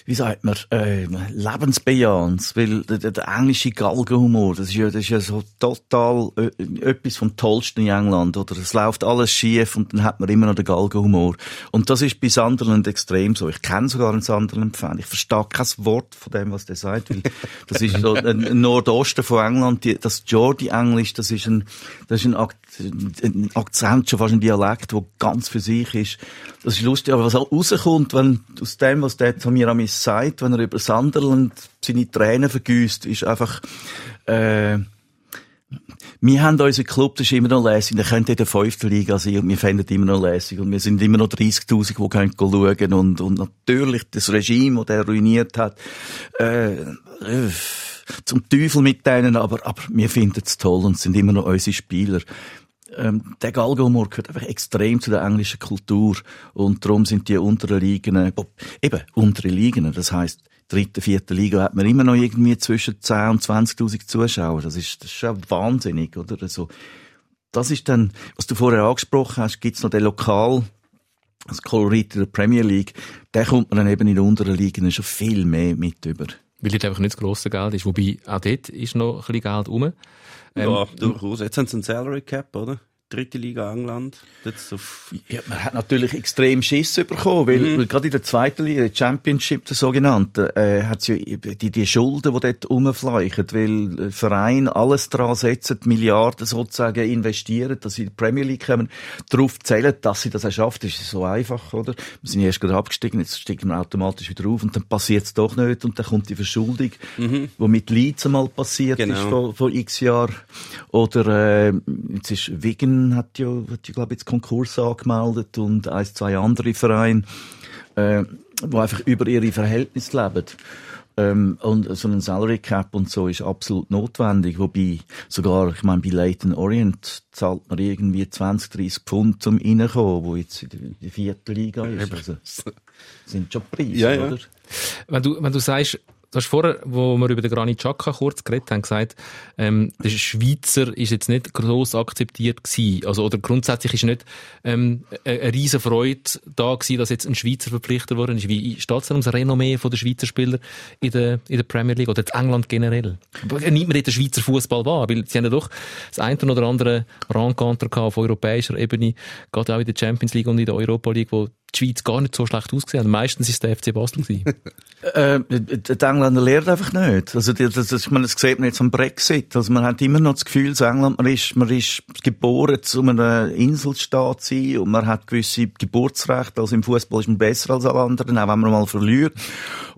wie sagt man, äh, lebensbejahend, weil der, der, der englische Galgenhumor, das ist ja, das ist ja so total äh, etwas vom Tollsten in England, oder? Es läuft alles schief und dann hat man immer noch den Galgenhumor. Und das ist bei Sunderland extrem so. Ich kenne sogar einen Sunderland-Fan. Ich verstehe kein Wort von dem, was der sagt, weil das ist so ein Nordosten von England, die, das Geordie-Englisch, das ist ein, das ist ein, ein Akzent, schon fast ein Dialekt, der ganz für sich ist. Das ist lustig, aber was auch rauskommt, wenn, aus dem, was der zu mir sagt, wenn er über Sunderland seine Tränen vergüsst, ist einfach, äh, wir haben unseren Club, das ist immer noch lässig, der könnte in der fünften Liga sein und wir fänden immer noch lässig und wir sind immer noch 30'000, die können schauen und, und natürlich das Regime, das der ruiniert hat, äh, äh, zum Teufel mit denen, aber, aber wir finden es toll und sind immer noch unsere Spieler. Ähm, der Galgenhumor gehört einfach extrem zu der englischen Kultur und darum sind die unteren Ligen, ob- eben untere Ligen, das heißt dritte, vierte Liga hat man immer noch irgendwie zwischen 10 und 20.000 Zuschauer. Das ist, das ist schon wahnsinnig, oder? Also, das ist dann, was du vorher angesprochen hast, gibt's noch den Lokal, das Kolorit in der Premier League, der kommt man dann eben in den unteren Ligen schon viel mehr mit über. Weil dort einfach nicht das grosse Geld ist. Wobei, auch dort ist noch ein bisschen Geld rum. Ähm, ja, durchaus. Jetzt haben sie einen Salary Cap, oder? Dritte Liga England. Auf Ja, man hat natürlich extrem Schiss bekommen, weil, Mhm. weil gerade in der zweiten Liga, der Championship, der sogenannten, äh, hat ja die, die Schulden, die dort rumfleichen, weil Verein alles dran setzt, Milliarden sozusagen investieren, dass sie in die Premier League kommen, darauf zählen, dass sie das auch schafft. Das ist so einfach, oder? Wir sind erst gerade abgestiegen, jetzt steigen wir automatisch wieder auf und dann passiert es doch nicht und dann kommt die Verschuldung, die mit Leeds einmal passiert Mhm. Genau. ist vor, vor x Jahren. Oder äh, jetzt ist Wigan hat ja, hat ja glaube ich, jetzt Konkurs angemeldet und ein, zwei andere Vereine, äh, die einfach über ihre Verhältnisse leben. Ähm, und so ein Salary Cap und so ist absolut notwendig. Wobei sogar, ich meine, bei Leighton Orient zahlt man irgendwie 20, 30 Pfund zum Reinkommen, wo jetzt in der- in der vierten Liga ist. Also, sind schon Preise, Ja, ja. oder? Wenn du, wenn du sagst, du hast vorher, wo wir über den Granit Xhaka kurz geredet haben, gesagt, ähm, der Schweizer ist jetzt nicht gross akzeptiert gewesen. Also, oder grundsätzlich ist nicht, ähm, eine, riesen Freude da gewesen, dass jetzt ein Schweizer verpflichtet worden ist. Wie steht es denn ums Renommee der Schweizer Spieler in der, in der Premier League oder in England generell? Nimmt man den Schweizer Fußball wahr? Weil sie haben ja doch das eine oder andere gehabt auf europäischer Ebene, gerade auch in der Champions League und in der Europa League, wo die Schweiz gar nicht so schlecht ausgesehen hat. Meistens ist es der FC Basel gewesen. <laughs> Äh, die Engländer lernen einfach nicht. Also, das, das, ich meine, das sieht man jetzt am Brexit. Also, man hat immer noch das Gefühl, in England, man ist, man ist geboren, um ein Inselstaat zu sein, und man hat gewisse Geburtsrechte. Also, im Fußball ist man besser als alle anderen, auch wenn man mal verliert.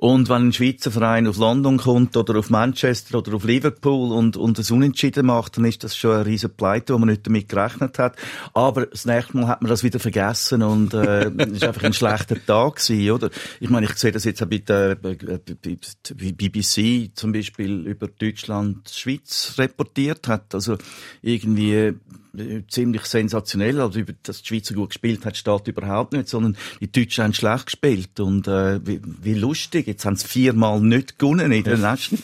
Und wenn ein Schweizer Verein auf London kommt, oder auf Manchester, oder auf Liverpool, und, und das Unentschieden macht, dann ist das schon eine riesen Pleite, wo man nicht damit gerechnet hat. Aber das nächste Mal hat man das wieder vergessen, und, äh, <laughs> ist einfach ein schlechter Tag gewesen, oder? Ich meine, ich sehe das jetzt auch bei der bei BBC zum Beispiel über Deutschland, Schweiz reportiert hat. Also irgendwie äh, ziemlich sensationell. Also über dass die Schweizer gut gespielt hat, steht überhaupt nicht, sondern die Deutschen haben schlecht gespielt. Und äh, wie, wie lustig, jetzt haben sie viermal nicht gewonnen in den letzten.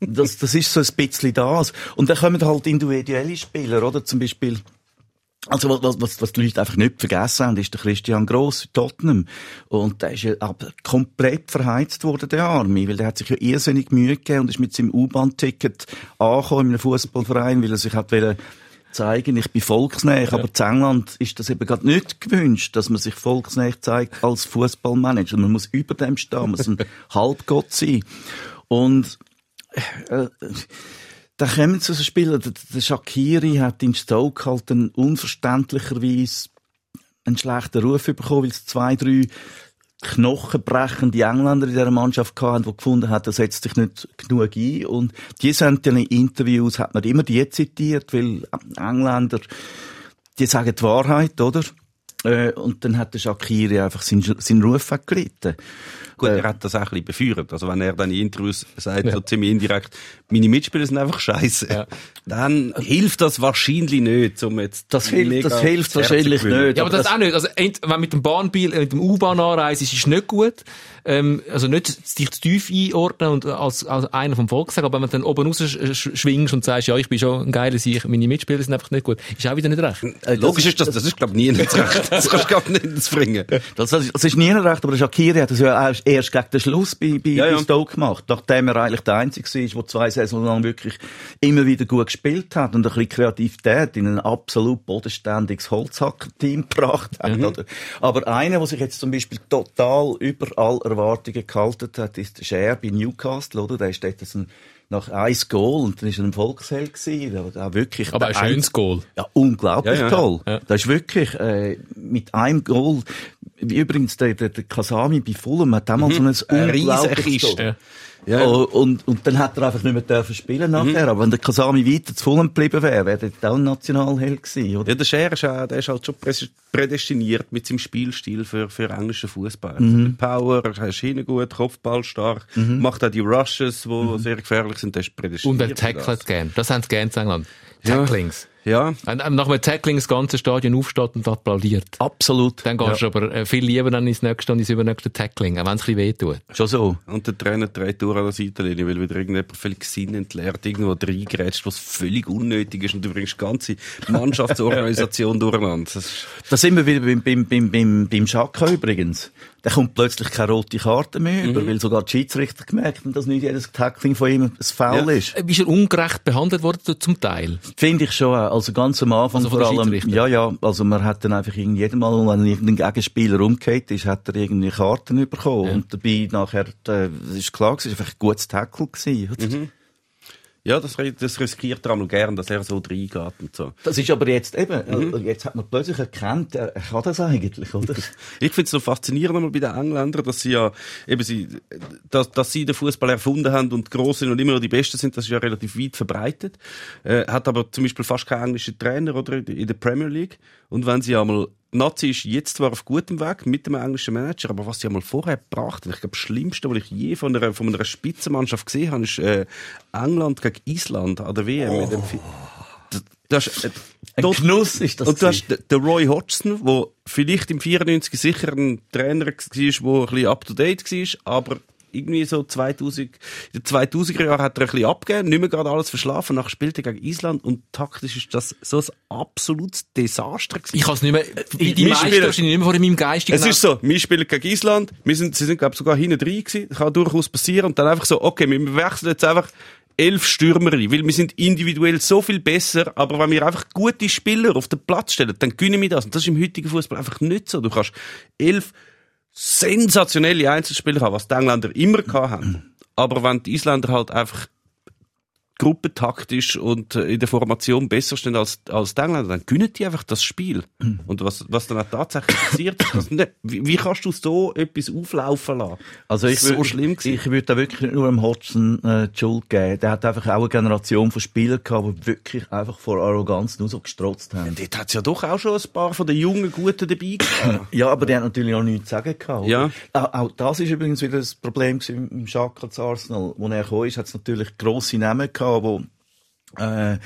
Das, das ist so ein bisschen das. Und dann kommen halt individuelle Spieler, oder? Zum Beispiel also was, was, was die Leute einfach nicht vergessen haben, ist der Christian Gross, Tottenham. Und der ist ja aber komplett verheizt worden, der Arme, weil der hat sich ja irrsinnig Mühe gegeben und ist mit seinem U-Bahn-Ticket angekommen in einem Fußballverein, weil er sich hat wollen zeigen, ich bin volksnäher, aber in England ist das eben gerade nicht gewünscht, dass man sich volksnäher zeigt als Fußballmanager. Man muss über dem stehen, man muss ein <laughs> Halbgott sein. Und äh, da kommen so Spieler, der, der Shakiri hat in Stoke halt dann unverständlicherweise einen schlechten Ruf bekommen, weil es zwei, drei knochenbrechende Engländer in dieser Mannschaft hatten, die gefunden haben, er setzt sich nicht genug ein. Und die sind in Interviews, hat man immer die zitiert, weil Engländer, die sagen die Wahrheit, oder? Äh, Und dann hat der Shakiri einfach seinen, seinen Ruf weggelitten. Gut, er hat das auch ein bisschen befeuert. Also wenn er dann in Interviews sagt, so ziemlich indirekt, meine Mitspieler sind einfach scheiße, Ja. dann hilft das wahrscheinlich nicht, um jetzt Das hilft, das hilft wahrscheinlich nicht. Ja, aber das, auch nicht. Also, ent- wenn mit dem Bahnbiel, äh, mit dem U-Bahn anreist, ist es nicht gut. Ähm, also nicht sich zu tief einordnen und als, als einer vom Volk sagen, aber wenn man dann oben raus sch- sch- schwingst und sagst, ja, ich bin schon ein geiler Sieg, meine Mitspieler sind einfach nicht gut, ist auch wieder nicht recht. Äh, Logisch ist das, das ist, glaube ich, nie nicht recht. <laughs> Das kannst du, ich, nicht bringen. Das, das, das ist nie recht, aber Shakiri hat das ja erst, gegen den Schluss bei, bei, Ja, ja. bei Stoke gemacht, nachdem er eigentlich der Einzige war, der zwei Saison lang wirklich immer wieder gut gespielt hat und ein bisschen Kreativität in ein absolut bodenständiges Holzhacker-Team gebracht hat. Mhm. Oder? Aber einer, der sich jetzt zum Beispiel total über all Erwartungen gehalten hat, ist der Scher bei Newcastle, oder? Der ist dort ein nach ein Goal und dann ist er ein Volksheld gewesen, der, der wirklich Aber ein schönes Goal. ja, unglaublich Ja, ja. toll. Ja. Das ist wirklich äh, mit einem Goal. Wie übrigens der, der, der Kasami bei Fulham hat auch mal so ein Riesenkiste. Goal. Ja. Oh, und, und dann hat er einfach nicht mehr dürfen spielen nachher. Aber wenn der Kasami weiter zu Fulham geblieben wäre, wäre er auch ein Nationalheld gewesen, oder? Ja, der Scher ist, auch, der ist halt schon prädestiniert mit seinem Spielstil für, für englischen Fußball. Mhm. Power, er ist hinten gut, Kopfball stark, macht auch die Rushes, die Mhm. sehr gefährlich sind, der ist Und prädestiniert. er für tackelt das. gern. Das haben sie gern in England. Tacklings. Ja, Wenn ähm, nach einem Tackling das ganze Stadion aufsteht und applaudiert. Absolut. Dann gehst du aber äh, viel lieber dann ins nächste und ins übernächste Tackling, auch wenn es ein bisschen wehtut. Schon so. und der Trainer dreht durch an der Seitenlinie, weil wieder irgendjemand völlig Sinn entleert, irgendwo reingrätscht, was völlig unnötig ist und du bringst die ganze Mannschaftsorganisation <laughs> durcheinander. Das ist, Da sind wir wieder beim, beim, beim, beim, beim Schaka übrigens. Dann kommt plötzlich keine rote Karte mehr Mhm. über, weil sogar die Schiedsrichter gemerkt haben, dass nicht jedes Tackling von ihm ein Foul Ja. ist. Äh, Ist er ungerecht behandelt worden zum Teil? Finde ich schon auch. Also ganz am Anfang Also vor allem. Ja, ja. Also man hat dann einfach jedes Mal, wenn irgendein Gegenspieler umgekehrt ist, hat er irgendwie Karten bekommen. Ja. Und dabei nachher, äh, das ist klar, es war einfach ein gutes Tackle gewesen. Mhm. Ja, das, das riskiert er einmal gern, dass er so reingeht und so. Das ist aber jetzt eben, Mhm. äh, jetzt hat man plötzlich erkannt, er, er kann das eigentlich, oder? <laughs> Ich finde es so faszinierend einmal bei den Engländern, dass sie ja, eben sie, dass, dass sie den Fußball erfunden haben und groß sind und immer noch die Besten sind, das ist ja relativ weit verbreitet. Äh, hat aber zum Beispiel fast keinen englischen Trainer oder in der Premier League. Und wenn sie einmal Nazi ist jetzt zwar auf gutem Weg mit dem englischen Manager, aber was sie einmal vorher gebracht haben, ich glaube, das Schlimmste, was ich je von einer, von einer Spitzenmannschaft gesehen habe, ist äh, England gegen Island an der WM. Fi- Das, das ist, äh, Ein Genuss ist das. und du hast den- den Roy Hodgson, der vielleicht im 94 sicher ein Trainer war, der ein bisschen up-to-date war, aber irgendwie so 2000, in den 2000er Jahren hat er ein bisschen abgegeben, nicht mehr gerade alles verschlafen, nachher spielt er gegen Island und taktisch ist das so ein absolutes Desaster gewesen. Ich kann es nicht mehr, wie die wir meisten wahrscheinlich nicht mehr vor in meinem Geist. Es ist so, wir spielen gegen Island, wir sind, sie sind, glaube ich, sogar hinten drin gewesen, kann durchaus passieren, und dann einfach so, okay, wir wechseln jetzt einfach elf Stürmer weil wir sind individuell so viel besser, aber wenn wir einfach gute Spieler auf den Platz stellen, dann gewinnen wir das. Und das ist im heutigen Fußball einfach nicht so. Du kannst elf sensationelle Einzelspieler haben, was die Engländer immer haben. Aber wenn die Isländer halt einfach gruppentaktisch und äh, in der Formation besser stehen als, als die Engländer, dann gewinnen die einfach das Spiel. Und was, was dann auch tatsächlich passiert, nicht, wie, wie kannst du so etwas auflaufen lassen? Also ich, so schlimm gewesen. ich würde da wirklich nicht nur dem Hodgson äh, die Schuld geben. Der hat einfach auch eine Generation von Spielern gehabt, die wirklich einfach vor Arroganz nur so gestrotzt haben. Dort hat es ja doch auch schon ein paar von den jungen Guten dabei gehabt. Ja, aber der hat natürlich auch nichts zu sagen gehabt. Ja. Auch, auch das ist übrigens wieder das Problem im Schaka zu Arsenal. Wo er gekommen ist, hat es natürlich grosse Namen gehabt, wo äh,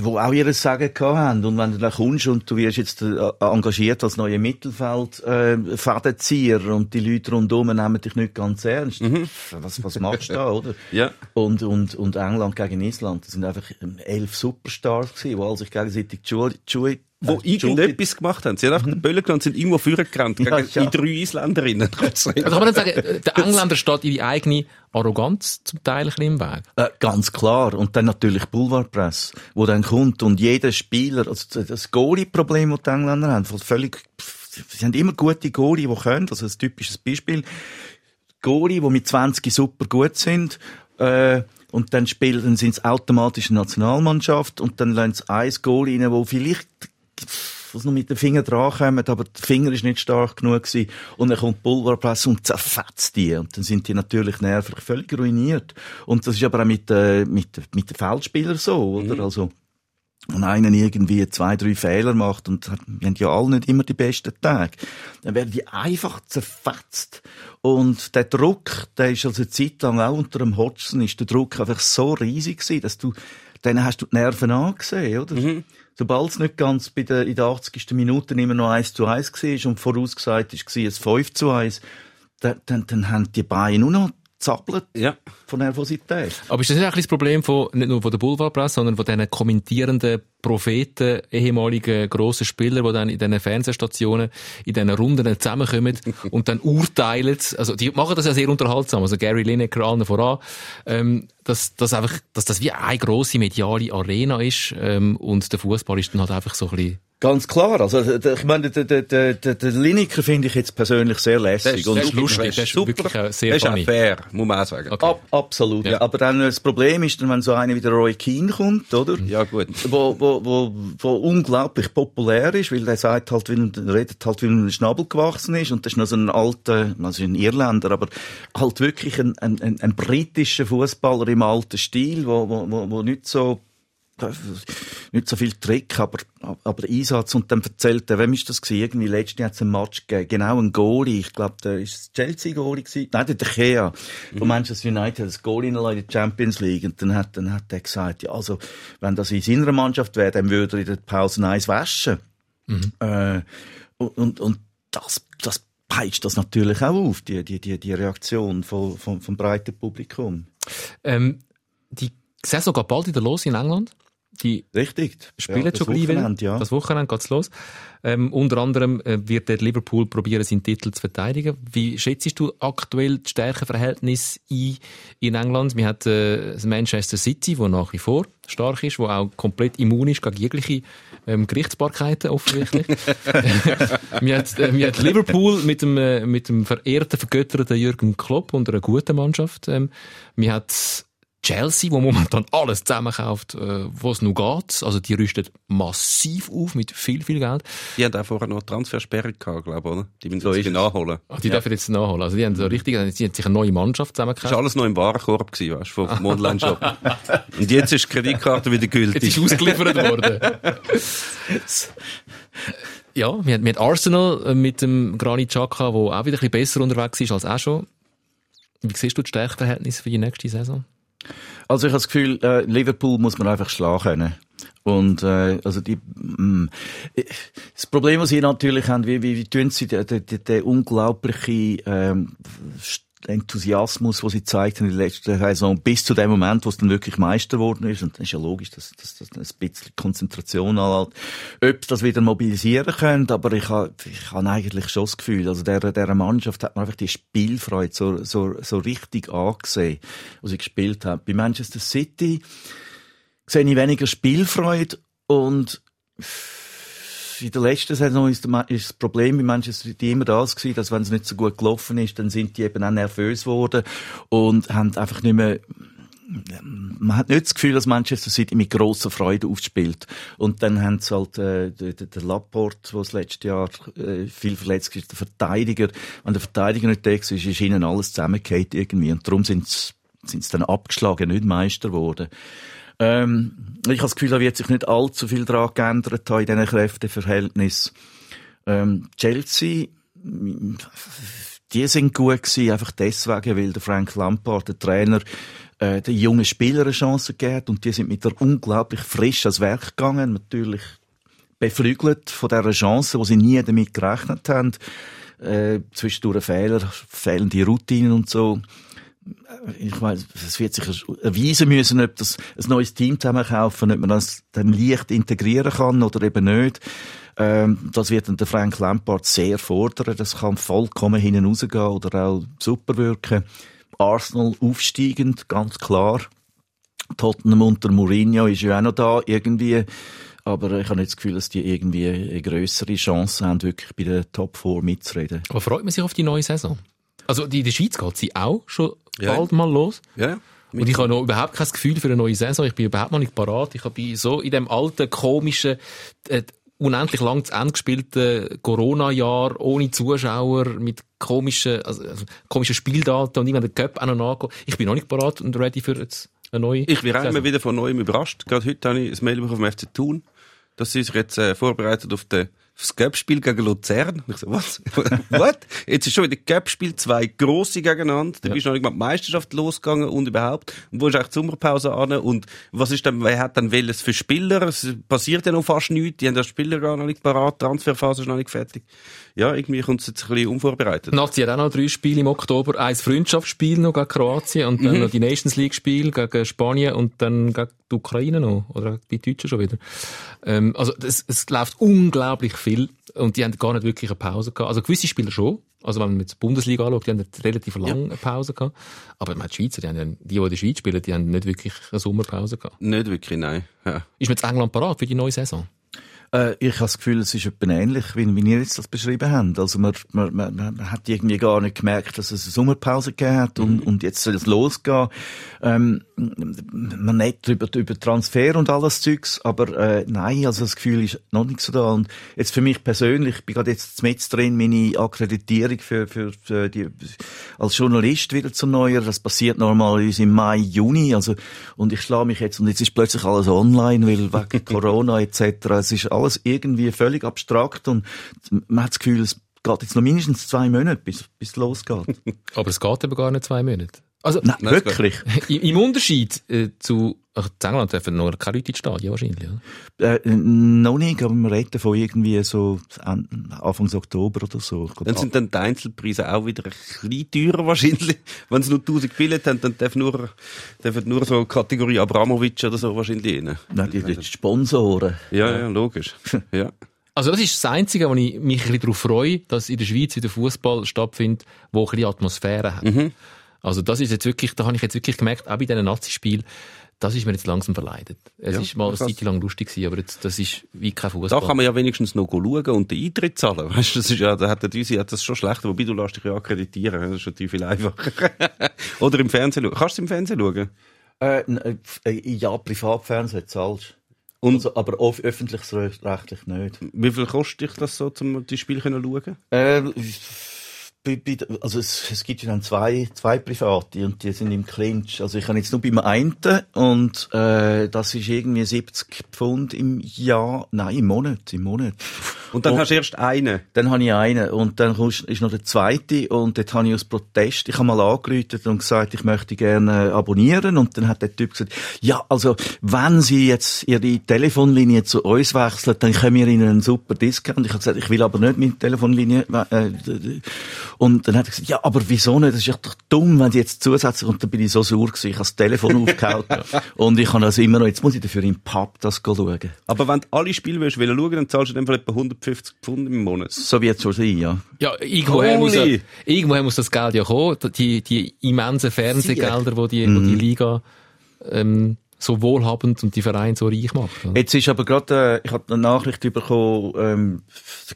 wo auch ihres Sagen gehabt haben. Und wenn du dann kommst und du wirst jetzt äh, engagiert als neuer Mittelfeld äh, und die Leute rundum nehmen dich nicht ganz ernst. Was, was machst du da, oder? <laughs> Ja. Und, und, und England gegen Island, das sind einfach ähm, elf Superstars gewesen, die sich gegenseitig die die Schuhe Wo äh, irgendetwas gemacht haben. Sie haben einfach den Böllen genommen und sind irgendwo vorgerannt Ja, gegen ja. die drei Isländerinnen. <laughs> Also kann man nicht sagen, äh, der Engländer steht ihre eigene Arroganz zum Teil ein bisschen im Weg. Äh, ganz klar. Und dann natürlich Boulevardpress, wo dann kommt und jeder Spieler, also das Goalie-Problem, das die Engländer haben, völlig, sie haben immer gute Goalie, die können, also ein typisches Beispiel. Goalie, die mit 20 super gut sind, äh, und dann spielen, dann sind es automatisch eine Nationalmannschaft und dann lassen sie ein Goalie rein, wo vielleicht was noch mit den Fingern dran kommen, aber der Finger ist nicht stark genug gewesen. Und dann kommt Pulverpresse und zerfetzt die. Und dann sind die natürlich nervlich völlig ruiniert. Und das ist aber auch mit, äh, mit, mit den Feldspielern so, oder? Also, wenn einer irgendwie zwei, drei Fehler macht und wir haben ja alle nicht immer die besten Tage, dann werden die einfach zerfetzt. Und der Druck, der ist also eine Zeit lang auch unter dem Hodgson, ist der Druck einfach so riesig gewesen, dass du, dann hast du die Nerven angesehen, oder? Sobald es nicht ganz bei der, in der 80. Minute immer noch 1 zu 1 war und vorausgesagt ist, war es 5 zu 1, dann, dann, dann haben die Beine nur noch zappelt Ja. von Nervosität. Aber ist das nicht auch ein das Problem von, nicht nur von der Boulevardpresse, sondern von diesen kommentierenden Propheten, ehemaligen grossen Spieler, die dann in diesen Fernsehstationen, in diesen Runden zusammenkommen <laughs> und dann urteilen, also die machen das ja sehr unterhaltsam, also Gary Lineker allen voran, ähm, dass, dass einfach, dass das wie eine grosse mediale Arena ist, ähm, und der Fußball ist dann halt einfach so ein bisschen Ganz klar. Also, der- ich meine, der, der, der, der, Lineker finde ich jetzt persönlich sehr lässig. und das ist super, lustig, das das ist wirklich auch sehr Das ist auch fair, muss man auch sagen. Okay. Ab, absolut. Ja. Aber dann, äh, das Problem ist dann, wenn so einer wie der Roy Keane kommt, oder? Ja, gut. Wo, wo, wo, wo unglaublich populär ist, weil der sagt halt, wie, redet halt, wie ein Schnabel gewachsen ist. Und das ist noch so ein alter, also ein Irländer, aber halt wirklich ein, ein, ein, ein britischer Fußballer im alten Stil, wo, wo, wo, wo nicht so, nicht so viel Trick, aber, aber Einsatz. Und dann erzählt er, wem ist das gewesen? Irgendwie letztes Jahr hat es einen Match gegeben. Genau, ein Goalie. Ich glaube, der ist das Chelsea-Goalie gewesen. Nein, der De Gea von Manchester United, das Goalie in der Champions League. Und dann hat, dann hat er gesagt, ja, also, wenn das in seiner Mannschaft wäre, dann würde er in der Pause eins waschen. Äh, und, und, und das, das peitscht das natürlich auch auf, die, die, die, die Reaktion von, von, vom breiten Publikum. Ähm, die Saison geht bald wieder los in England. Die Richtig. spielen Ja, schon das gleich wieder. Ja. Das Wochenende geht's los. Ähm, unter anderem äh, wird der Liverpool probieren, seinen Titel zu verteidigen. Wie schätzt du aktuell das Stärkenverhältnis ein in England? Wir haben äh, Manchester City, wo nach wie vor stark ist, wo auch komplett immun ist gegen jegliche ähm, Gerichtsbarkeiten offensichtlich. <laughs> <laughs> wir, haben, äh, wir Liverpool mit dem, äh, mit dem verehrten, vergötterten Jürgen Klopp und einer guten Mannschaft. Ähm, wir haben Chelsea, wo momentan alles zusammenkauft, äh, wo es nur geht. Also die rüstet massiv auf mit viel, viel Geld. Die haben auch vorher noch Transfersperre gehabt, glaube ich, oder? Die müssen So es. nachholen. Ah, die dürfen jetzt nachholen. Also die haben so richtig, die haben sich eine neue Mannschaft Das war zusammengekauft. alles noch im Warenkorb, gewesen, weißt du, vom <laughs> Online-Shop. Und jetzt ist die Kreditkarte wieder Jetzt ist gültig. ausgeliefert worden. <laughs> ja, wir haben, Arsenal äh, mit dem Granit Xhaka, der auch wieder ein bisschen besser unterwegs ist als auch schon. Wie siehst du das Stärkeverhältnis für die nächste Saison? Also ich habe das Gefühl, äh, Liverpool muss man einfach schlagen können. Und äh, also die mh, das Problem, was sie natürlich haben, wie wie, wie tun sie den, den, den, den unglaubliche ähm, Enthusiasmus, den sie haben in der letzten Saison, bis zu dem Moment, wo es dann wirklich Meister geworden ist. Und das ist ja logisch, dass, dass, dass ein bisschen Konzentration anhält. Ob das wieder mobilisieren können, aber ich habe ich habe eigentlich schon das Gefühl, also der, der Mannschaft hat man einfach die Spielfreude so, so, so richtig angesehen, was sie gespielt hat. Bei Manchester City sehe ich weniger Spielfreude und in der letzten Saison ist, das Problem bei Manchester City immer das gewesen, dass wenn es nicht so gut gelaufen ist, dann sind die eben auch nervös geworden und haben einfach nicht mehr man hat nicht das Gefühl, dass Manchester City mit grosser Freude aufspielt. Und dann haben sie halt äh, der, der Laporte, der das letzte Jahr äh, viel verletzt ist, der Verteidiger. Wenn der Verteidiger nicht da ist, ist ihnen alles zusammengefallen irgendwie. Und darum sind sie sind sie dann abgeschlagen, nicht Meister geworden. Ähm, ich habe das Gefühl, da wird sich nicht allzu viel daran geändert haben in diesen Kräfteverhältnissen. Ähm, Chelsea, die sind gut gewesen, einfach deswegen, weil der Frank Lampard, der Trainer, äh, den jungen Spielern eine Chance gegeben hat und die sind mit der unglaublich frisch ans Werk gegangen, natürlich beflügelt von dieser Chance, wo sie nie damit gerechnet haben. Äh, zwischendurch Fehler, fehlende Routinen und so. Ich weiß, es wird sich erweisen müssen, ob das ein neues Team zusammenkaufen, ob man das dann leicht integrieren kann oder eben nicht. Ähm, das wird dann der Frank Lampard sehr fordern. Das kann vollkommen hinten rausgehen oder auch super wirken. Arsenal aufsteigend, ganz klar. Tottenham unter Mourinho ist ja auch noch da irgendwie. Aber ich habe nicht das Gefühl, dass die irgendwie eine grössere Chance haben, wirklich bei der Top 4 mitzureden. Aber freut man sich auf die neue Saison? Also in der Schweiz geht sie auch schon Ja. bald mal los. Ja. Und ich habe noch überhaupt kein Gefühl für eine neue Saison. Ich bin überhaupt noch nicht parat. Ich bin so in dem alten, komischen, äh, unendlich lang zu Ende gespielten Corona-Jahr ohne Zuschauer mit komischen, also, also, komischen Spieldaten und irgendwann der Cup auch noch nachgehen. Ich bin noch nicht parat und ready für jetzt eine neue Ich werde Saison. immer wieder von Neuem überrascht. Gerade heute habe ich ein Mail bekommen vom FC Thun, dass sie sich jetzt äh, vorbereitet auf den das Cup-Spiel gegen Luzern. Und ich so, was? <laughs> What? Jetzt ist schon wieder Cup-Spiel, zwei grosse gegeneinander. Da bist du noch nicht mal die Meisterschaft losgegangen und überhaupt. Und wo ist eigentlich die Sommerpause an? Und was ist dann, wer hat dann welches für Spieler? Es passiert ja noch fast nichts. Die haben ja Spieler gar noch nicht parat. Die Transferphase ist noch nicht fertig. Ja, irgendwie kommt es jetzt ein bisschen unvorbereitet. Nazi hat auch noch drei Spiele im Oktober. Ein Freundschaftsspiel noch gegen Kroatien und dann noch die Nations League Spiel gegen Spanien und dann gegen die Ukraine noch. Oder die Deutschen schon wieder. Ähm, also, es, es läuft unglaublich viel und die haben gar nicht wirklich eine Pause gehabt. Also, gewisse Spieler schon. Also, wenn man jetzt die Bundesliga anschaut, die haben eine relativ lange eine Pause gehabt. Aber meine, die Schweizer, die, haben ja, die, die in der Schweiz spielen, die haben nicht wirklich eine Sommerpause gehabt. Nicht wirklich, nein. Ja. Ist man jetzt England parat für die neue Saison? Äh, ich habe das Gefühl, es ist etwa ähnlich, wie, wie ihr jetzt das beschrieben habt. Also man, man, man, man hat irgendwie gar nicht gemerkt, dass es eine Sommerpause gegeben hat und, und jetzt soll es losgehen. Ähm, man nicht über, über Transfer und alles Zeugs, aber äh, nein, also das Gefühl ist noch nicht so da. Und jetzt für mich persönlich, ich bin gerade jetzt mit drin, meine Akkreditierung für, für, für die, als Journalist wieder zu neuer. Das passiert normalerweise im Mai, Juni. Also, und ich schlage mich jetzt, und jetzt ist plötzlich alles online, weil wegen <laughs> Corona etc. Es ist alles irgendwie völlig abstrakt und man hat das Gefühl, es geht jetzt noch mindestens zwei Monate, bis, bis es losgeht. <laughs> Aber es geht eben gar nicht zwei Monate. Also, Nein, wirklich. <laughs> im, im Unterschied äh, zu, ach, in England dürfen nur keine Leute ins Stadion wahrscheinlich, oder? Äh, noch nicht, aber wir reden von irgendwie so An- Anfang Oktober oder so. Glaub, Dann sind dann die Einzelpreise auch wieder ein bisschen teurer wahrscheinlich. <laughs> Wenn sie nur 1000 Billette haben, dann dürfen nur, dürfen nur so Kategorie Abramovic oder so wahrscheinlich rein. Nein, die, die Sponsoren. Ja, ja, logisch. <laughs> Ja. Also das ist das Einzige, wo ich mich ein bisschen darauf freue, dass in der Schweiz wieder Fußball stattfindet, wo ein bisschen Atmosphäre hat. Also das ist jetzt wirklich, da habe ich jetzt wirklich gemerkt, auch bei diesen Nazi-Spielen, das ist mir jetzt langsam verleidet. Es Ja, ist mal eine. Zeit lang lustig gewesen, aber jetzt, das ist wie kein Fußball. Da kann man ja wenigstens noch schauen und den Eintritt zahlen. <laughs> Weißt du, das ist ja, da hat der Düsi hat das schon schlecht, wobei du lässt dich ja akkreditieren. Das ist natürlich viel einfacher. <laughs> Oder im Fernsehen schauen. Kannst du im Fernsehen schauen? Äh, n- äh, ja, Privatfernsehen zahlst Und- also, aber auf öffentlich-rechtlich nicht. Wie viel kostet dich das so, um die Spiele können schauen? Äh, also es, es gibt ja dann zwei, zwei Private und die sind im Clinch. Also ich habe jetzt nur beim einen und äh, das ist irgendwie 70 Pfund im Jahr, nein, im Monat, im Monat. Und dann Oh. hast du erst einen. Dann habe ich einen und dann ist noch der zweite und dort habe ich aus Protest, ich habe mal angerufen und gesagt, ich möchte gerne abonnieren und dann hat der Typ gesagt, ja, also wenn Sie jetzt Ihre Telefonlinie zu uns wechseln, dann können wir Ihnen einen super Discount. Ich habe gesagt, ich will aber nicht meine Telefonlinie. Äh, und dann hat er gesagt, ja, aber wieso nicht? Das ist doch dumm, wenn Sie jetzt zusätzlich, und dann bin ich so sauer gewesen, ich habe das Telefon aufgehauen <laughs> und ich habe also immer noch, jetzt muss ich dafür im Pub das schauen. Aber wenn du alle Spiele willst, wollen schauen, dann zahlst du in dem Fall etwa 150 Pfund im Monat. So wird es schon sein, ja. Ja, irgendwoher muss, ja, irgendwoher muss das Geld ja kommen. Die, die immensen Fernsehgelder, die die, wo die Liga ähm, so wohlhabend und die Vereine so reich macht. oder? Jetzt ist aber gerade, äh, ich habe eine Nachricht bekommen, ähm,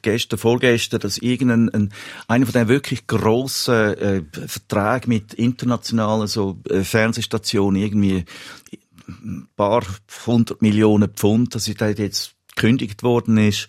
gestern, vorgestern, dass irgendein, ein, einer von den wirklich grossen äh, Verträgen mit internationalen so, äh, Fernsehstationen irgendwie ein paar hundert Millionen Pfund, dass da jetzt gekündigt worden ist.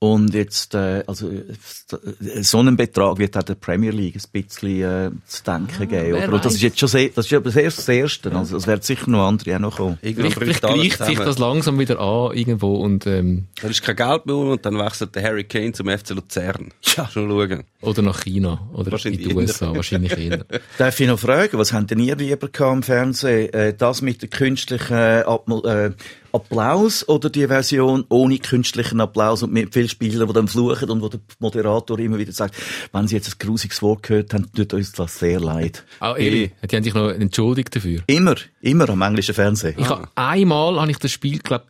Und jetzt, äh, also, äh, so einen Betrag wird auch der Premier League ein bisschen äh, zu denken geben. wer Oder? Und das ist jetzt schon sehr, das ist aber das erste, das erste. Also, es werden sicher noch andere auch noch kommen. Irgendwann Vielleicht, gleicht sich das langsam wieder an irgendwo und ähm, Dann ist kein Geld mehr und dann wechselt der Harry Kane zum FC Luzern. Ja. Schon schauen. oder nach China oder Wahrscheinlich in die USA, wahrscheinlich eher. <laughs> Darf ich noch fragen, was habt denn ihr lieber gehabt im Fernsehen? Äh, das mit der künstlichen äh, äh, Applaus oder die Version ohne künstlichen Applaus und mit vielen Spielern, die dann fluchen und wo der Moderator immer wieder sagt, wenn sie jetzt ein grusiges Wort gehört haben, tut uns das sehr leid. Auch Eli, die haben sich noch entschuldigt dafür. Immer, immer am englischen Fernsehen. Ich hab, einmal habe ich das Spiel, glaube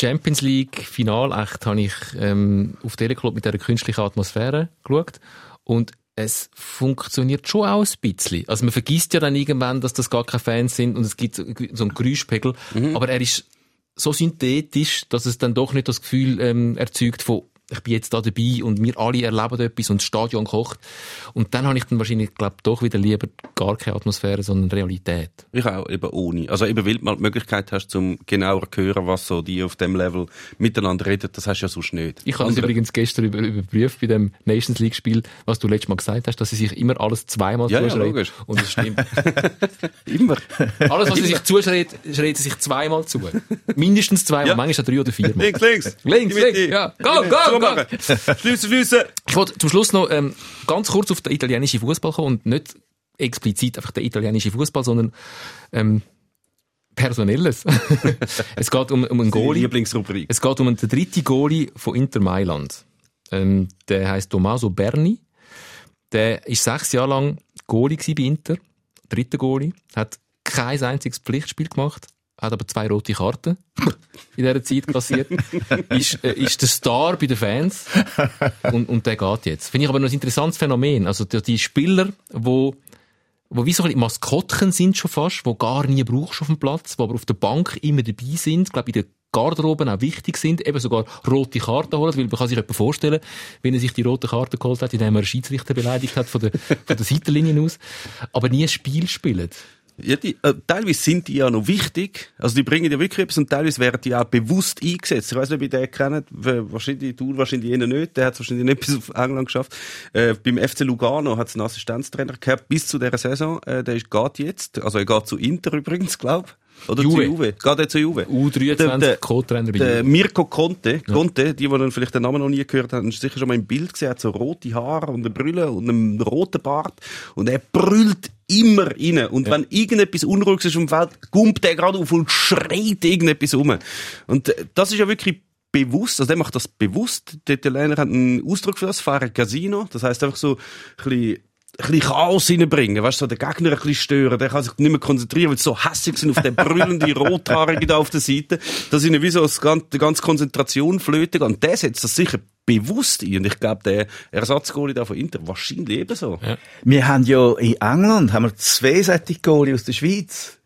Champions League Final echt, habe ich ähm, auf Teleclub mit dieser künstlichen Atmosphäre geschaut und es funktioniert schon auch ein bisschen. Also man vergisst ja dann irgendwann, dass das gar keine Fans sind und es gibt so, einen Geräuschpegel, aber er ist so synthetisch, dass es dann doch nicht das Gefühl ähm, erzeugt von ich bin jetzt da dabei und wir alle erleben etwas und das Stadion kocht. Und dann habe ich dann wahrscheinlich, glaube doch wieder lieber gar keine Atmosphäre, sondern Realität. Ich auch, eben ohne. Also eben, weil du mal die Möglichkeit hast, zum genauer zu hören, was so die auf dem Level miteinander reden, das hast du ja sonst nicht. Ich habe es übrigens gestern über, überprüft bei dem Nations League Spiel, was du letztes Mal gesagt hast, dass sie sich immer alles zweimal Ja, ja, zuschreiben. logisch. Und es stimmt. <laughs> Immer. alles, was sie sich zuschreibt, schreit sie sich zweimal zu. Mindestens zweimal, Ja. manchmal drei oder viermal. links, links. Links, links, ja. Go, go, Zumachen. <laughs> Schliessen, schliessen. Ich wollte zum Schluss noch ähm, ganz kurz auf den italienischen Fußball kommen und nicht explizit einfach den italienischen Fußball, sondern ähm, Personelles. <laughs> es geht um, um einen Goalie. Lieblingsrubrik. Es geht um den dritten Goalie von Inter Mailand. Ähm, der heißt Tommaso Berni. Der ist sechs Jahre lang Goalie bei Inter. Dritter Goalie. Hat kein einziges Pflichtspiel gemacht. Hat aber zwei rote Karten <laughs> in dieser Zeit kassiert. ist, äh, ist der Star bei den Fans. Und, und der geht jetzt. Finde ich aber noch ein interessantes Phänomen. Also die, die Spieler, wo wo wie so ein Maskottchen sind schon fast, wo gar nie brauchst auf dem Platz, wo aber auf der Bank immer dabei sind, glaube in der Garderoben auch wichtig sind, eben sogar rote Karten holen, weil man kann sich etwa vorstellen, wenn er sich die rote Karte geholt hat, indem er einen Schiedsrichter beleidigt hat von der, von der Seitenlinie aus, aber nie ein Spiel spielt. Ja, die, äh, teilweise sind die ja noch wichtig. Also die bringen ja wirklich etwas und teilweise werden die auch bewusst eingesetzt. Ich weiß nicht, ob ihr den kennt. Wahrscheinlich, du wahrscheinlich eher nicht. Der hat wahrscheinlich nicht <laughs> bis auf England geschafft. Äh, beim FC Lugano hat es einen Assistenztrainer gehabt bis zu dieser Saison. Äh, der ist, geht jetzt. Also er geht zu Inter übrigens, glaub. Oder Juve. zu Juve? Geht er zu Juve? U23 Der- der- Co-Trainer bei Der Juve. Mirko Conte, Conte, die, die vielleicht den Namen noch nie gehört haben, ist sicher schon mal im Bild gesehen, hat so rote Haare und eine Brille und einen roten Bart und er brüllt immer rein. Und wenn irgendetwas Unruhiges ist dem Feld, gumpt er gerade auf und schreit irgendetwas um. Und äh, das ist ja wirklich bewusst, also der macht das bewusst. Die Italiener haben einen Ausdruck für das, Fare Casino. Das heißt einfach so ein bisschen ein bisschen Chaos reinbringen, weißt du, so den Gegner ein bisschen stören, der kann sich nicht mehr konzentrieren, weil sie so hässig sind auf den brüllenden <laughs> Rothaarigen da auf der Seite, dass ihnen wie so das ganze, die ganze Konzentration flöten geht. Und der setzt das sicher bewusst ein. Und ich glaube, der Ersatzgoalie da von Inter wahrscheinlich ebenso. Wir haben ja in England haben wir zwei solche Goalie aus der Schweiz.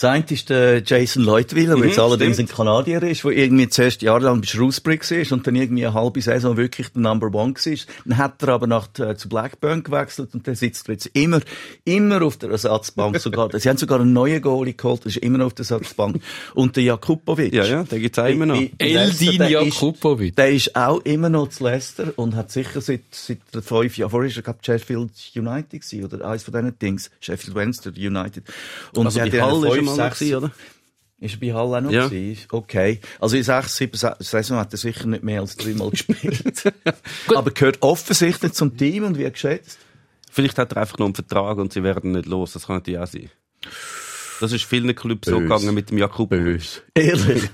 Das eine ist der Jason Leutwiller, der jetzt allerdings stimmt. ein Kanadier ist, der irgendwie zuerst jahrelang bei Shrewsbury war und dann irgendwie eine halbe Saison wirklich der Number One war. Dann hat er aber nach, äh, zu Blackburn gewechselt und der sitzt jetzt immer, immer auf der Ersatzbank sogar. <laughs> Sie haben sogar einen neuen Goalie geholt, der ist immer noch auf der Ersatzbank. Und der Jakubovic. Ja, ja, den gibt's auch immer noch. Eldin der ist- Jakubovic. Der ist auch immer noch zu Leicester und hat sicher seit, seit fünf Jahren, vorher ist er, glaub, Sheffield United gewesen, oder eins von diesen Dings. Sheffield Wednesday United. Und Also der bei er mal gewesen, oder? Ist er bei Hall auch noch Ja. gewesen? Okay. Also in sechs, sieben Se- Saison hat er sicher nicht mehr als dreimal <laughs> gespielt. Aber gehört offensichtlich zum Team und wie geschätzt. Vielleicht hat er einfach noch einen Vertrag und sie werden nicht los. Das kann natürlich auch sein. Das ist vielen Clubs so Böse. gegangen mit dem Jakub. Ehrlich. <laughs>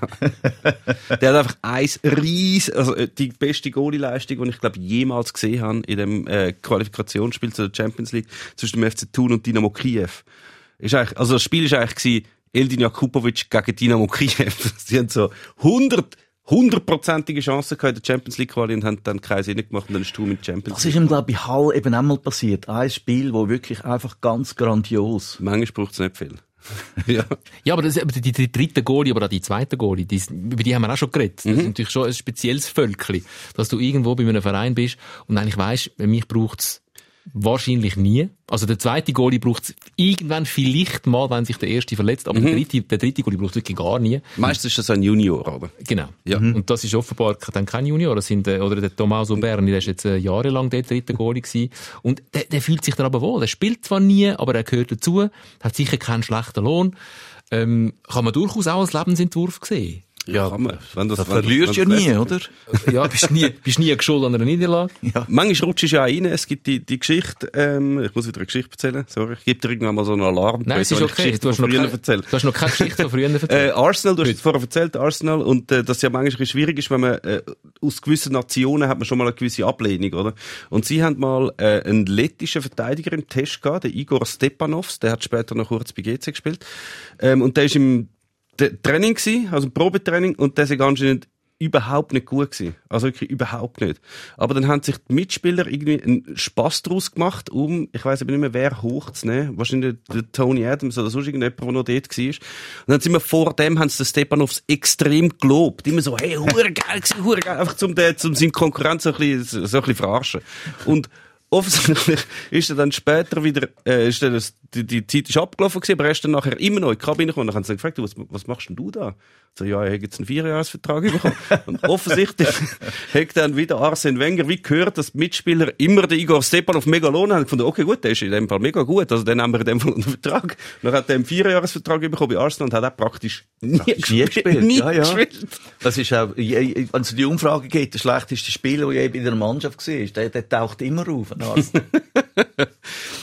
Der hat einfach eins ries, also äh, die beste Goalie-Leistung, die ich glaube jemals gesehen habe in dem äh, Qualifikationsspiel zur Champions League zwischen dem FC Thun und Dynamo Kiew. Ist eigentlich, also das Spiel ist eigentlich gewesen, Eldin Jakubovic gegen Dynamo Kiew. <laughs> Sie haben so 100 hundertprozentige Chancen gehabt in der Champions League Quali und haben dann keinen Sinn gemacht und dann ist Thun mit Champions Das League. ist ihm, glaube ich, bei Hall eben einmal passiert. Ein Spiel, wo wirklich einfach ganz grandios. Manchmal braucht es nicht viel. <laughs> ja. Ja, aber, das, aber die, die dritte Goalie, aber auch die zweite Goalie, die, über die haben wir auch schon geredet. Das ist natürlich schon ein spezielles Völkchen, dass du irgendwo bei einem Verein bist und eigentlich weisst, mich braucht's wahrscheinlich nie. Also der zweite Goalie braucht's irgendwann vielleicht mal, wenn sich der erste verletzt, aber der dritte, der dritte Goalie braucht's wirklich gar nie. Meistens ist das ein Junior, oder? Genau. Ja. Und das ist offenbar dann kein Junior. Das sind, äh, oder der Tommaso Berni, der ist jetzt äh, jahrelang der dritte Goalie gewesen. Und der, der fühlt sich dann aber wohl. Der spielt zwar nie, aber er gehört dazu, hat sicher keinen schlechten Lohn. Ähm, kann man durchaus auch als Lebensentwurf sehen. Ja, kann man. Wenn das, Da wenn- verlierst du ja wenn- nie, oder? Ja, bist nie, bist nie geschuld an einer Niederlage. <laughs> Manchmal rutscht du ja auch rein. Es gibt die, die Geschichte, ähm, ich muss wieder eine Geschichte erzählen, sorry. Ich gebe dir irgendwann mal so einen Alarm. Nein, es wenn ist okay. Geschichte Du hast, noch keine, erzähle. du hast noch keine Geschichte von früher <laughs> Äh, erzählt. Arsenal, du hast es vorher erzählt, Arsenal, und äh, das ja manchmal ein bisschen schwierig ist, wenn man äh, aus gewissen Nationen hat man schon mal eine gewisse Ablehnung, oder? Und sie haben mal äh, einen lettischen Verteidiger im Test gehabt, den Igor Stepanovs, der hat später noch kurz bei GC gespielt, ähm, und der ist im Training gewesen, also Probetraining, und der ist anscheinend überhaupt nicht gut gewesen. Also wirklich überhaupt nicht. Aber dann haben sich die Mitspieler irgendwie einen Spass draus gemacht, um, ich weiß aber nicht mehr, wer hochzunehmen. Wahrscheinlich der, Tony Adams oder sonst irgendjemand, der noch dort war. Und dann sind wir vor dem, haben sie den Stepanovs extrem gelobt. Immer so, hey, hure geil gewesen, hure geil. Einfach zum, den, zum seinen Konkurrent so ein bisschen, so ein bisschen verarschen. Und offensichtlich <laughs> ist er dann später wieder, äh, ist dann das, die, die Zeit ist abgelaufen gewesen, aber er ist dann nachher immer noch in die Kabine gekommen und dann haben sie gefragt, was, was machst denn du da? So, ja, er hat jetzt einen Vierjahresvertrag bekommen. <laughs> und offensichtlich hat dann wieder Arsene Wenger, wie gehört, dass die Mitspieler immer den Igor Stepanov mega lohnen haben gefunden, okay, gut, der ist in dem Fall mega gut, also den nehmen wir in dem Fall unter Vertrag. Dann hat er einen Vierjahresvertrag bekommen bei Arsenal und hat auch praktisch nie, Nie gespielt. Nie ja, ja. Das ist auch, wenn es die Umfrage geht, der schlechteste Spieler, der je bei der Mannschaft war, der, der taucht immer auf. <laughs>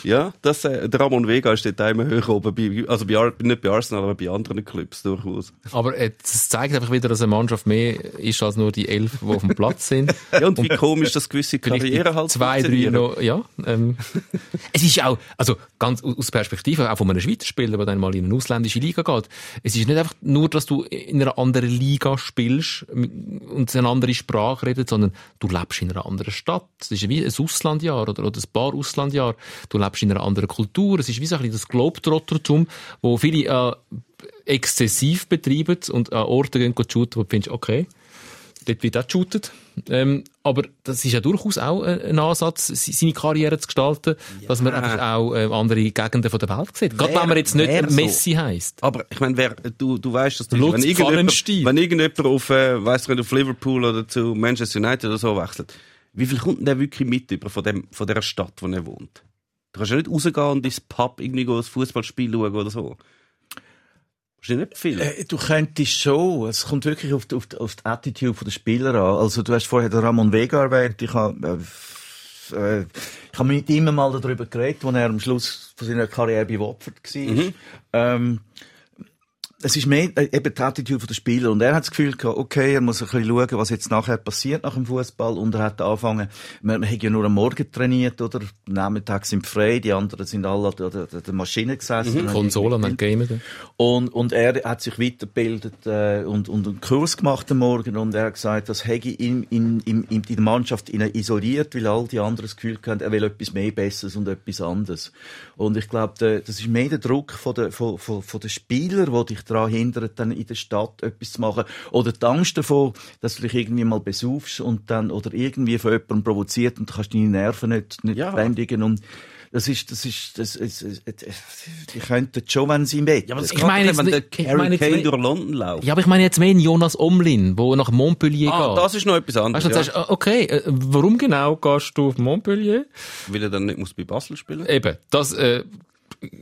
Ja, das, äh, der Ramon Vega ist dort immer höher oben, bei, also bei, nicht bei Arsenal, aber bei anderen Clubs durchaus. Aber äh, das zeigt einfach wieder, dass eine Mannschaft mehr ist als nur die elf, die auf dem Platz sind. <laughs> Ja, und wie komisch, dass gewisse Karrieren halt zwei, drei noch, ja. Ähm, <laughs> es ist auch, also ganz aus Perspektive auch von einem Schweizer Spieler, der dann mal in eine ausländische Liga geht. Es ist nicht einfach nur, dass du in einer anderen Liga spielst und eine andere Sprache redet, sondern du lebst in einer anderen Stadt. Es ist wie ein Auslandjahr oder, oder ein paar Auslandjahr. Du lebst in einer anderen Kultur. Es ist wie so ein bisschen das Globetrottertum, wo viele äh, exzessiv betreiben und an Orten gehen shooten, wo du findest, okay, dort wird auch geshootet. Ähm, aber das ist ja durchaus auch ein, ein Ansatz, se- seine Karriere zu gestalten, dass man einfach auch äh, andere Gegenden von der Welt sieht. Gerade wenn man jetzt nicht wer so? Messi heisst. Aber ich meine, wer, du, du weißt, dass du, wenn irgendjemand, wenn irgendjemand auf, äh, weiss nicht, auf Liverpool oder zu Manchester United oder so wechselt, wie viel kommt denn der wirklich mit über von dem, von der Stadt, wo er wohnt? Du kannst ja nicht rausgehen und ins Pub irgendwie ein Fußballspiel schauen oder so. Wahrscheinlich nicht viel. Äh, Du könntest schon. Es kommt wirklich auf die, auf die, auf die Attitude der Spieler an. Also du hast vorher den Ramon Vega erwähnt. Ich habe äh, äh, ich habe mit ihm mal darüber geredet, als er am Schluss von seiner Karriere bei Watford war. Ähm, es ist mehr äh, eben die Attitude der Spieler. Und er hat das Gefühl gehabt, okay, er muss ein bisschen schauen, was jetzt nachher passiert nach dem Fußball. Und er hat angefangen, man, man hat ja nur am Morgen trainiert, oder? Nachmittag sind frei, die anderen sind alle an der, der, der Maschine gesessen. Mhm. Konsole und gamen. Und, und er hat sich weitergebildet äh, und, und einen Kurs gemacht am Morgen und er hat gesagt, das hätte in, in, in, in die Mannschaft in isoliert, weil all die anderen das Gefühl hatten, er will etwas mehr Besseres und etwas anderes. Und ich glaube, der- das ist mehr der Druck von der, von, von, von den Spielern, der dich daran hindert, dann in der Stadt etwas zu machen. Oder die Angst davor, dass du dich irgendwie mal besaufst und dann, oder irgendwie von jemandem provoziert und du kannst deine Nerven nicht, nicht Ja. bändigen und das ist, das ist, das, es, die könnten schon, wenn sie im Bett. Ja, aber das Ich meine jetzt wenn der nicht- ich Harry meine jetzt Kane durch London läuft. Ja, aber ich meine jetzt mehr Jonas Omlin, der nach Montpellier ah, geht. das ist noch etwas anderes. Weißt du, ja. sagst du, okay, äh, warum genau gehst du auf Montpellier? Weil er dann nicht muss bei Basel spielen Eben, das äh,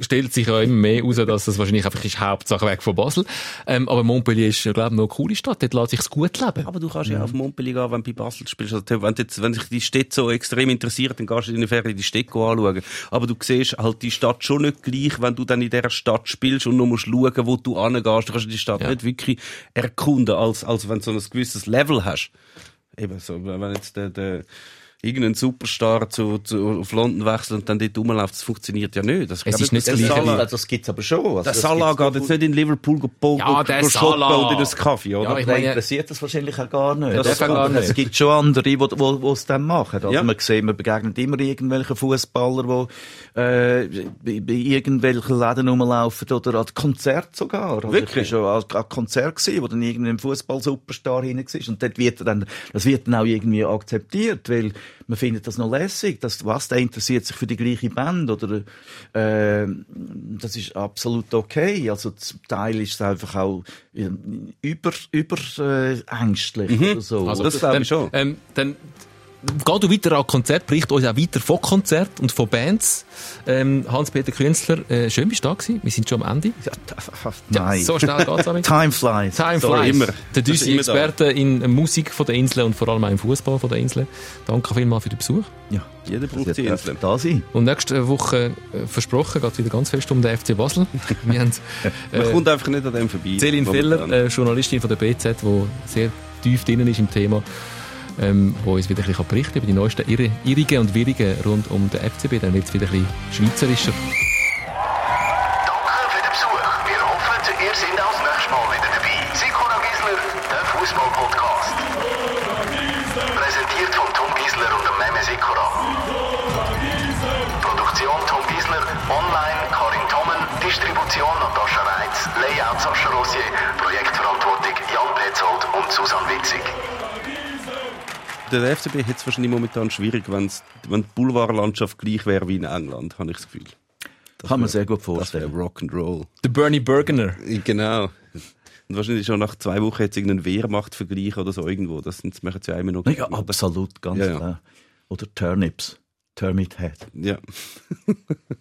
stellt sich ja immer mehr heraus, dass das wahrscheinlich einfach ist Hauptsache weg von Basel. Ähm, aber Montpellier ist, glaube ich, noch eine coole Stadt. Dort lässt sich's gut leben. Aber du kannst ja, auf Montpellier gehen, wenn du bei Basel spielst. Also, wenn, jetzt, wenn dich die Stadt so extrem interessiert, dann gehst du in der Ferien die Stadt anschauen. Aber du siehst halt die Stadt schon nicht gleich, wenn du dann in dieser Stadt spielst und nur musst schauen, wo du hingehst. Du kannst die Stadt Ja. nicht wirklich erkunden, als, als wenn du so ein gewisses Level hast. Eben so, wenn jetzt der, der irgendein Superstar zu, zu, auf London wechselt und dann dort rumläuft, das funktioniert ja nicht. Das, Es ist ich, nicht der das Gleiche Salah- das, gibt's aber schon. Also Der das Salah geht jetzt nicht in Liverpool go, Ja, go, der go shoppen Salah. und in einen Kaffee, oder? Ja, ich Der meine- interessiert das wahrscheinlich auch gar nicht. Das Das gar Es nicht. gibt schon andere, die wo, wo es dann machen. Also Ja. man sieht, man begegnet immer irgendwelche Fußballer, die äh, bei, bei irgendwelchen Läden rumlaufen oder an Konzert sogar. Also Wirklich? Ich war schon an, Konzert gewesen, wo dann irgendein Fußball-Superstar hinein war. Und dort wird er dann, das wird dann auch irgendwie akzeptiert, weil man findet das noch lässig. Das, was, der interessiert sich für die gleiche Band oder, äh, das ist absolut okay. Also zum Teil ist es einfach auch äh, über, über äh, ängstlich oder so. Also, das glaube dann, ich schon. Ähm, dann geh du weiter an Konzert, bericht uns auch weiter von Konzert und von Bands. Ähm, Hans-Peter Künstler, äh, schön bist du da gewesen. Wir sind schon am Ende. Ja, Nein. So schnell geht's damit. <laughs> Time flies. Time Sorry, flies. immer. Der Düsi immer da. Experte in Musik von der Insel und vor allem auch im Fußball von der Insel. Danke vielmals für den Besuch. Ja, Jeder braucht die wird Insel. da sein. Und nächste Woche äh, versprochen geht wieder ganz fest um den FC Basel. <laughs> Wir haben Man äh, kommt einfach nicht an dem vorbei. Celine Feller, äh, Journalistin von der BZ, die sehr tief drin ist im Thema, ähm, wo uns wieder ein bisschen berichten über die neuesten Irre, Irrigen und Wirrigen rund um den FCB. Dann wird es wieder ein bisschen schweizerischer. Danke für den Besuch. Wir hoffen, ihr seid auch das nächste Mal wieder dabei. Sikora Gisler, der Fußball-Podcast. Präsentiert von Tom Gisler und dem Meme Sikora. Produktion Tom Gisler, online Karin Tommen, Distribution Natascha Reitz, Layout Sascha Rossier, Projektverantwortung Jan Petzold und Susanne Witzig. Der FCB hat es wahrscheinlich momentan schwierig, wenn's, wenn die Boulevardlandschaft gleich wäre wie in England, habe ich das Gefühl. Kann man sehr gut Das wäre vorstellen. Rock'n'Roll. Der Bernie Bergener. Genau. Und wahrscheinlich schon nach zwei Wochen jetzt irgendeinen Wehrmachtvergleich oder so irgendwo. Das, sind, das machen sie ja immer noch. Ja, absolut, ganz Ja, ja. klar. Oder Turnips. Termit Head. Ja. <laughs>